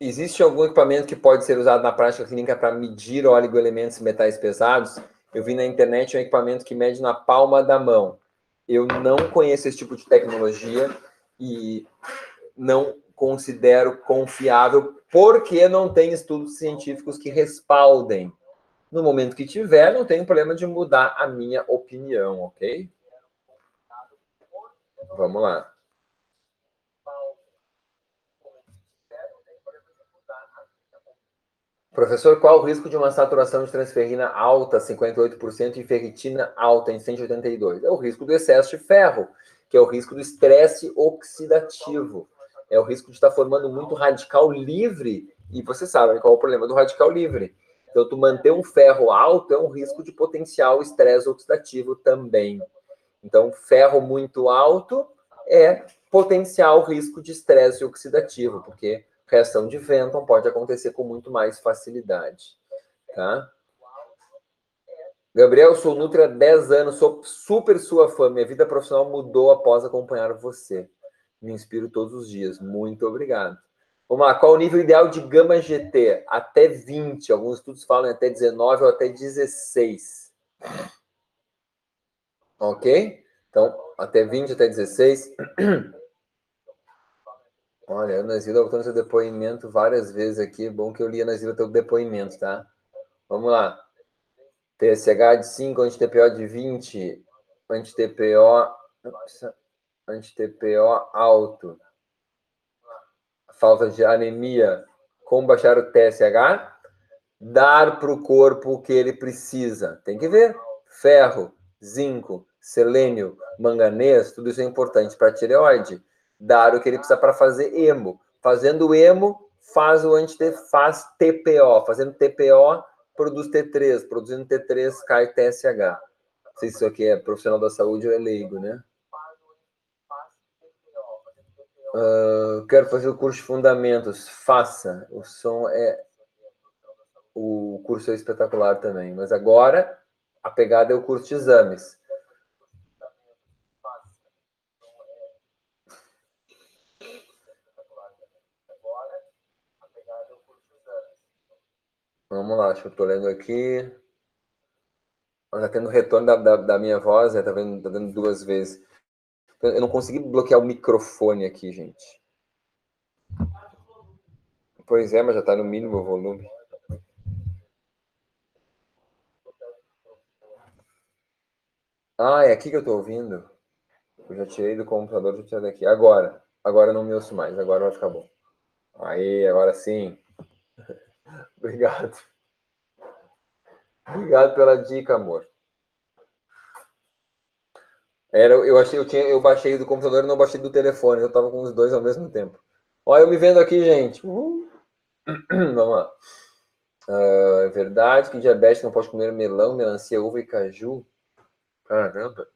Existe algum equipamento que pode ser usado na prática clínica para medir oligoelementos e metais pesados? Eu vi na internet um equipamento que mede na palma da mão. Eu não conheço esse tipo de tecnologia e não considero confiável porque não tem estudos científicos que respaldem. No momento que tiver, não tem problema de mudar a minha opinião, ok? Vamos lá. Professor, qual o risco de uma saturação de transferrina alta, 58%, e ferritina alta, em 182? É o risco do excesso de ferro, que é o risco do estresse oxidativo. É o risco de estar formando muito radical livre. E você sabe qual é o problema do radical livre. Então, tu manter um ferro alto é um risco de potencial estresse oxidativo também. Então, ferro muito alto é potencial risco de estresse oxidativo, porque reação de Fenton pode acontecer com muito mais facilidade, tá? Gabriel, sou Nutri há 10 anos, sou super sua fã. Minha vida profissional mudou após acompanhar você. Me inspiro todos os dias. Muito obrigado. Vamos lá, qual o nível ideal de gama GT? Até 20. Alguns estudos falam até 19 ou até 16. Ok? Então, até 20, até 16. [clears throat] Olha, Ana Zila voltando seu depoimento várias vezes aqui. Bom que eu li, Ana Zila, teu depoimento, tá? Vamos lá. TSH de 5, anti-TPO de 20, anti-TPO, anti-TPO alto. Falta de anemia. Como baixar o TSH? Dar para o corpo o que ele precisa. Tem que ver. Ferro, zinco, selênio, manganês, tudo isso é importante para a tireoide dar o que ele precisa para fazer emo. Fazendo emo, faz o anti faz TPO. Fazendo TPO, produz T3. Produzindo T3, cai TSH. Não sei se isso aqui é profissional da saúde ou é leigo, né? Uh, quero fazer o curso de fundamentos. Faça. O som é. O curso é espetacular também. Mas agora a pegada é o curso de exames. Vamos lá, que eu tô lendo aqui. Tá tendo retorno da, da, da minha voz, né? Tá vendo, tá vendo duas vezes. Eu não consegui bloquear o microfone aqui, gente. Pois é, mas já tá no mínimo volume. Ah, é aqui que eu tô ouvindo? Eu já tirei do computador, já tirei daqui. Agora. Agora não me ouço mais. Agora vai ficar bom. Aí, agora sim. [laughs] Obrigado. Obrigado pela dica, amor. Era, eu achei, eu tinha, eu baixei do computador e não baixei do telefone. Eu estava com os dois ao mesmo tempo. Olha, eu me vendo aqui, gente. Uhum. [clears throat] Vamos lá. Uh, é verdade que diabetes não pode comer melão, melancia, uva e caju? Caramba.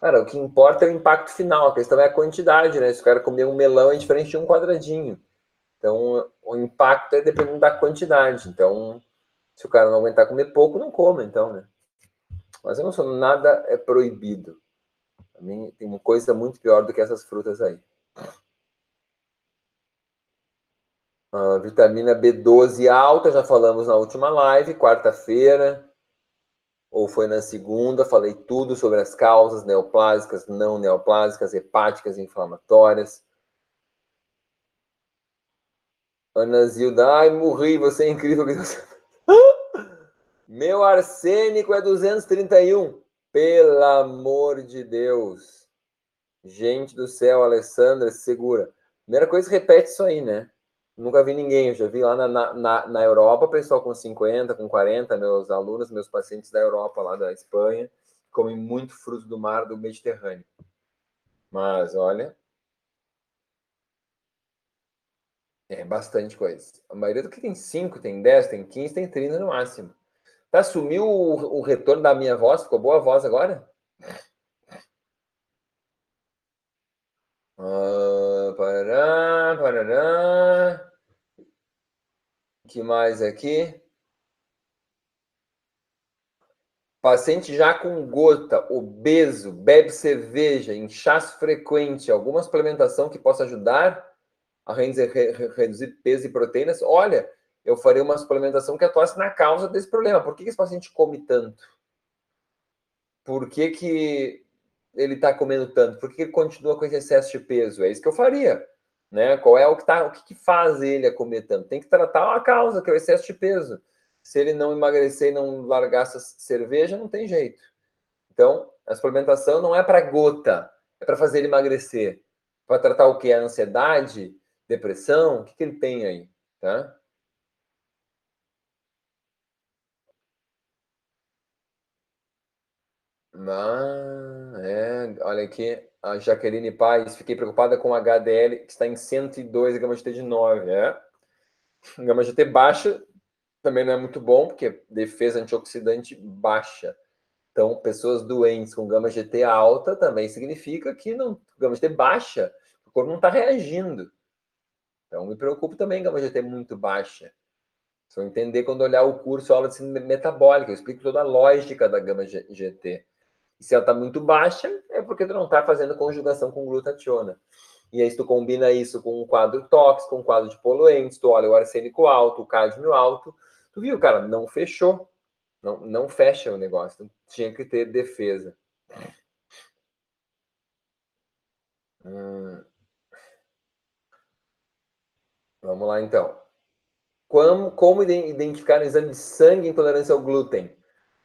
Cara, o que importa é o impacto final, a questão é a quantidade, né? Se o cara comer um melão é diferente de um quadradinho. Então, o impacto é dependendo da quantidade. Então, se o cara não aguentar comer pouco, não coma, então, né? Mas eu não sou nada é proibido. Mim, tem coisa muito pior do que essas frutas aí. Uh, vitamina B12 alta, já falamos na última live, quarta-feira, ou foi na segunda, falei tudo sobre as causas neoplásicas, não neoplásicas, hepáticas, inflamatórias. Ana Zilda, ai, morri, você é incrível. [laughs] Meu arsênico é 231. Pelo amor de Deus. Gente do céu, Alessandra, segura. Primeira coisa, repete isso aí, né? Nunca vi ninguém, eu já vi lá na, na, na Europa, pessoal com 50, com 40, meus alunos, meus pacientes da Europa, lá da Espanha, comem muito fruto do mar do Mediterrâneo. Mas, olha, é bastante coisa. A maioria do que tem 5, tem 10, tem 15, tem 30 no máximo. Tá, sumiu o, o retorno da minha voz? Ficou boa a voz agora? Uh, parará, parará. que mais aqui? Paciente já com gota, obeso, bebe cerveja, inchaço frequente, alguma suplementação que possa ajudar a reduzir peso e proteínas? Olha, eu farei uma suplementação que atuasse na causa desse problema. Por que esse paciente come tanto? Por que, que ele está comendo tanto? Por que ele continua com esse excesso de peso? É isso que eu faria. Né? Qual é o que, tá, o que, que faz ele a comer tanto? Tem que tratar a causa, que é o excesso de peso. Se ele não emagrecer e não largar essa cerveja, não tem jeito. Então, a suplementação não é para gota, é para fazer ele emagrecer. Para tratar o que? A ansiedade, depressão, o que, que ele tem aí? Tá? Ah, é. Olha aqui, a Jaqueline Paz. Fiquei preocupada com o HDL, que está em 102 gama GT de 9. É. Gama GT baixa também não é muito bom, porque defesa antioxidante baixa. Então, pessoas doentes com gama GT alta também significa que não, gama GT baixa, o corpo não está reagindo. Então, me preocupo também gama GT muito baixa. Só entender quando olhar o curso aula de metabólica, eu explico toda a lógica da gama GT. E se ela está muito baixa, é porque tu não está fazendo conjugação com glutationa. E aí, se tu combina isso com um quadro tóxico, um quadro de poluentes, tu olha o arsênico alto, o cádmio alto, tu viu, cara, não fechou. Não, não fecha o negócio. Então, tinha que ter defesa. Hum. Vamos lá, então. Como, como identificar no exame de sangue intolerância ao glúten?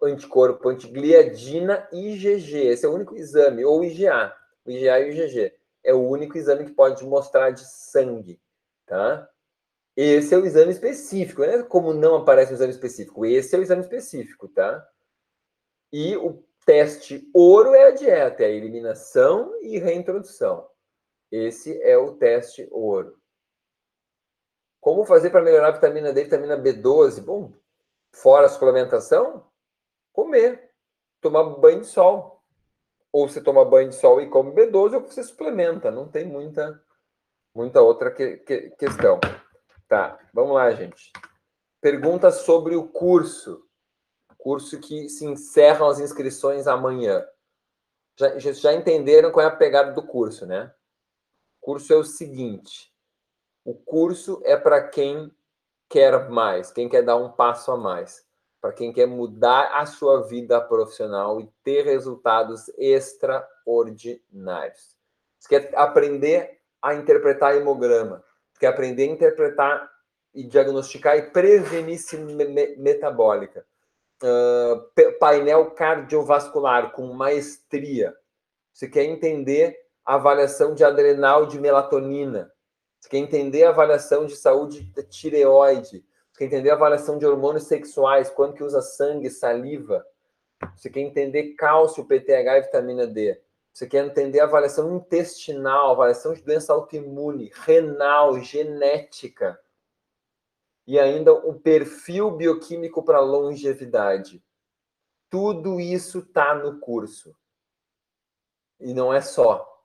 Anticorpo antigliadina IgG. Esse é o único exame, ou IgA. O IgA e o IgG. É o único exame que pode mostrar de sangue, tá? Esse é o exame específico, né? Como não aparece o exame específico. Esse é o exame específico, tá? E o teste ouro é a dieta, é a eliminação e reintrodução. Esse é o teste ouro. Como fazer para melhorar a vitamina D e vitamina B12? Bom, fora a suplementação, comer, tomar banho de sol. Ou você toma banho de sol e come B12 ou você suplementa. Não tem muita, muita outra que, que, questão. Tá, vamos lá, gente. Pergunta sobre o curso. Curso que se encerram as inscrições amanhã. Já, já entenderam qual é a pegada do curso, né? O curso é o seguinte: o curso é para quem quer mais, quem quer dar um passo a mais para quem quer mudar a sua vida profissional e ter resultados extraordinários. Você quer aprender a interpretar hemograma, você quer aprender a interpretar e diagnosticar e prevenir metabólica. Uh, painel cardiovascular com maestria. Você quer entender a avaliação de adrenal de melatonina. Você quer entender a avaliação de saúde da tireoide quer entender a avaliação de hormônios sexuais, quando que usa sangue, saliva. Você quer entender cálcio, PTH e vitamina D. Você quer entender a avaliação intestinal, avaliação de doença autoimune, renal, genética. E ainda o perfil bioquímico para longevidade. Tudo isso está no curso. E não é só.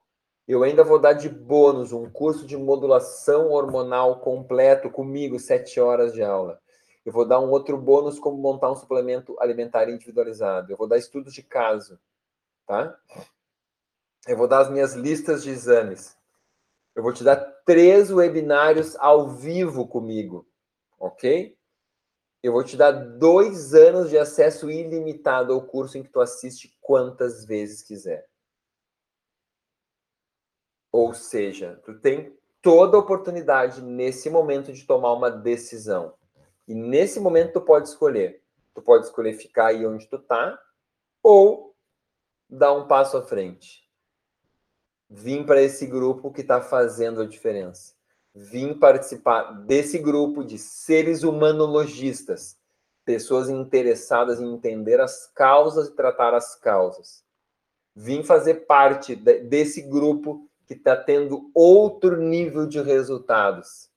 Eu ainda vou dar de bônus um curso de modulação hormonal completo comigo, sete horas de aula. Eu vou dar um outro bônus como montar um suplemento alimentar individualizado. Eu vou dar estudos de caso, tá? Eu vou dar as minhas listas de exames. Eu vou te dar três webinários ao vivo comigo, ok? Eu vou te dar dois anos de acesso ilimitado ao curso em que tu assiste quantas vezes quiser. Ou seja, tu tem toda a oportunidade nesse momento de tomar uma decisão. E nesse momento tu pode escolher. Tu pode escolher ficar aí onde tu tá ou dar um passo à frente. Vim para esse grupo que está fazendo a diferença vim participar desse grupo de seres humanologistas, pessoas interessadas em entender as causas e tratar as causas. Vim fazer parte desse grupo que está tendo outro nível de resultados.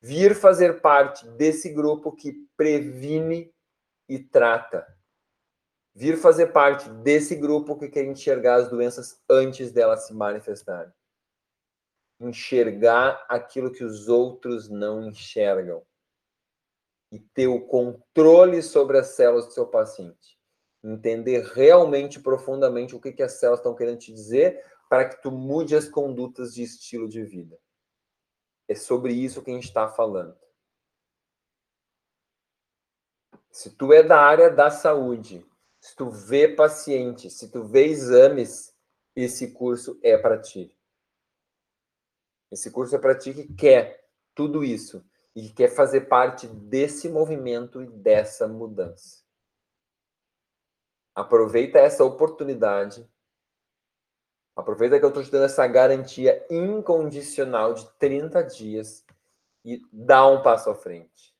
Vir fazer parte desse grupo que previne e trata. Vir fazer parte desse grupo que quer enxergar as doenças antes delas se manifestarem enxergar aquilo que os outros não enxergam e ter o controle sobre as células do seu paciente. Entender realmente, profundamente, o que, que as células estão querendo te dizer para que tu mude as condutas de estilo de vida. É sobre isso que a gente está falando. Se tu é da área da saúde, se tu vê pacientes, se tu vê exames, esse curso é para ti. Esse curso é para ti que quer tudo isso e que quer fazer parte desse movimento e dessa mudança. Aproveita essa oportunidade. Aproveita que eu estou te dando essa garantia incondicional de 30 dias e dá um passo à frente.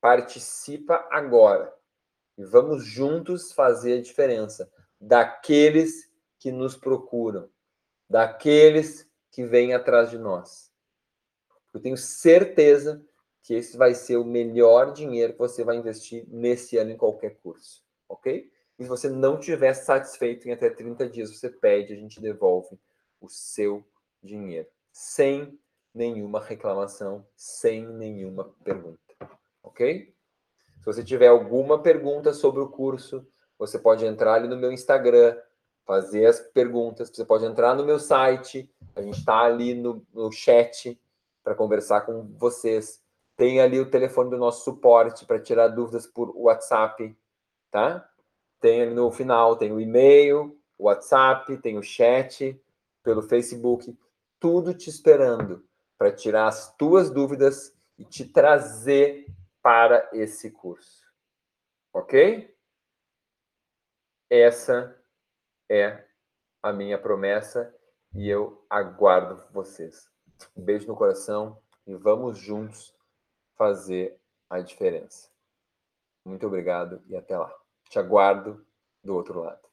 Participa agora e vamos juntos fazer a diferença daqueles que nos procuram, daqueles que vem atrás de nós. Eu tenho certeza que esse vai ser o melhor dinheiro que você vai investir nesse ano em qualquer curso, ok? E se você não estiver satisfeito em até 30 dias, você pede, a gente devolve o seu dinheiro, sem nenhuma reclamação, sem nenhuma pergunta, ok? Se você tiver alguma pergunta sobre o curso, você pode entrar ali no meu Instagram, fazer as perguntas. Você pode entrar no meu site, a gente está ali no, no chat para conversar com vocês. Tem ali o telefone do nosso suporte para tirar dúvidas por WhatsApp, tá? Tem ali no final, tem o e-mail, o WhatsApp, tem o chat pelo Facebook, tudo te esperando para tirar as tuas dúvidas e te trazer para esse curso. Ok? Essa é a minha promessa e eu aguardo vocês. Um beijo no coração e vamos juntos fazer a diferença. Muito obrigado e até lá. Te aguardo do outro lado.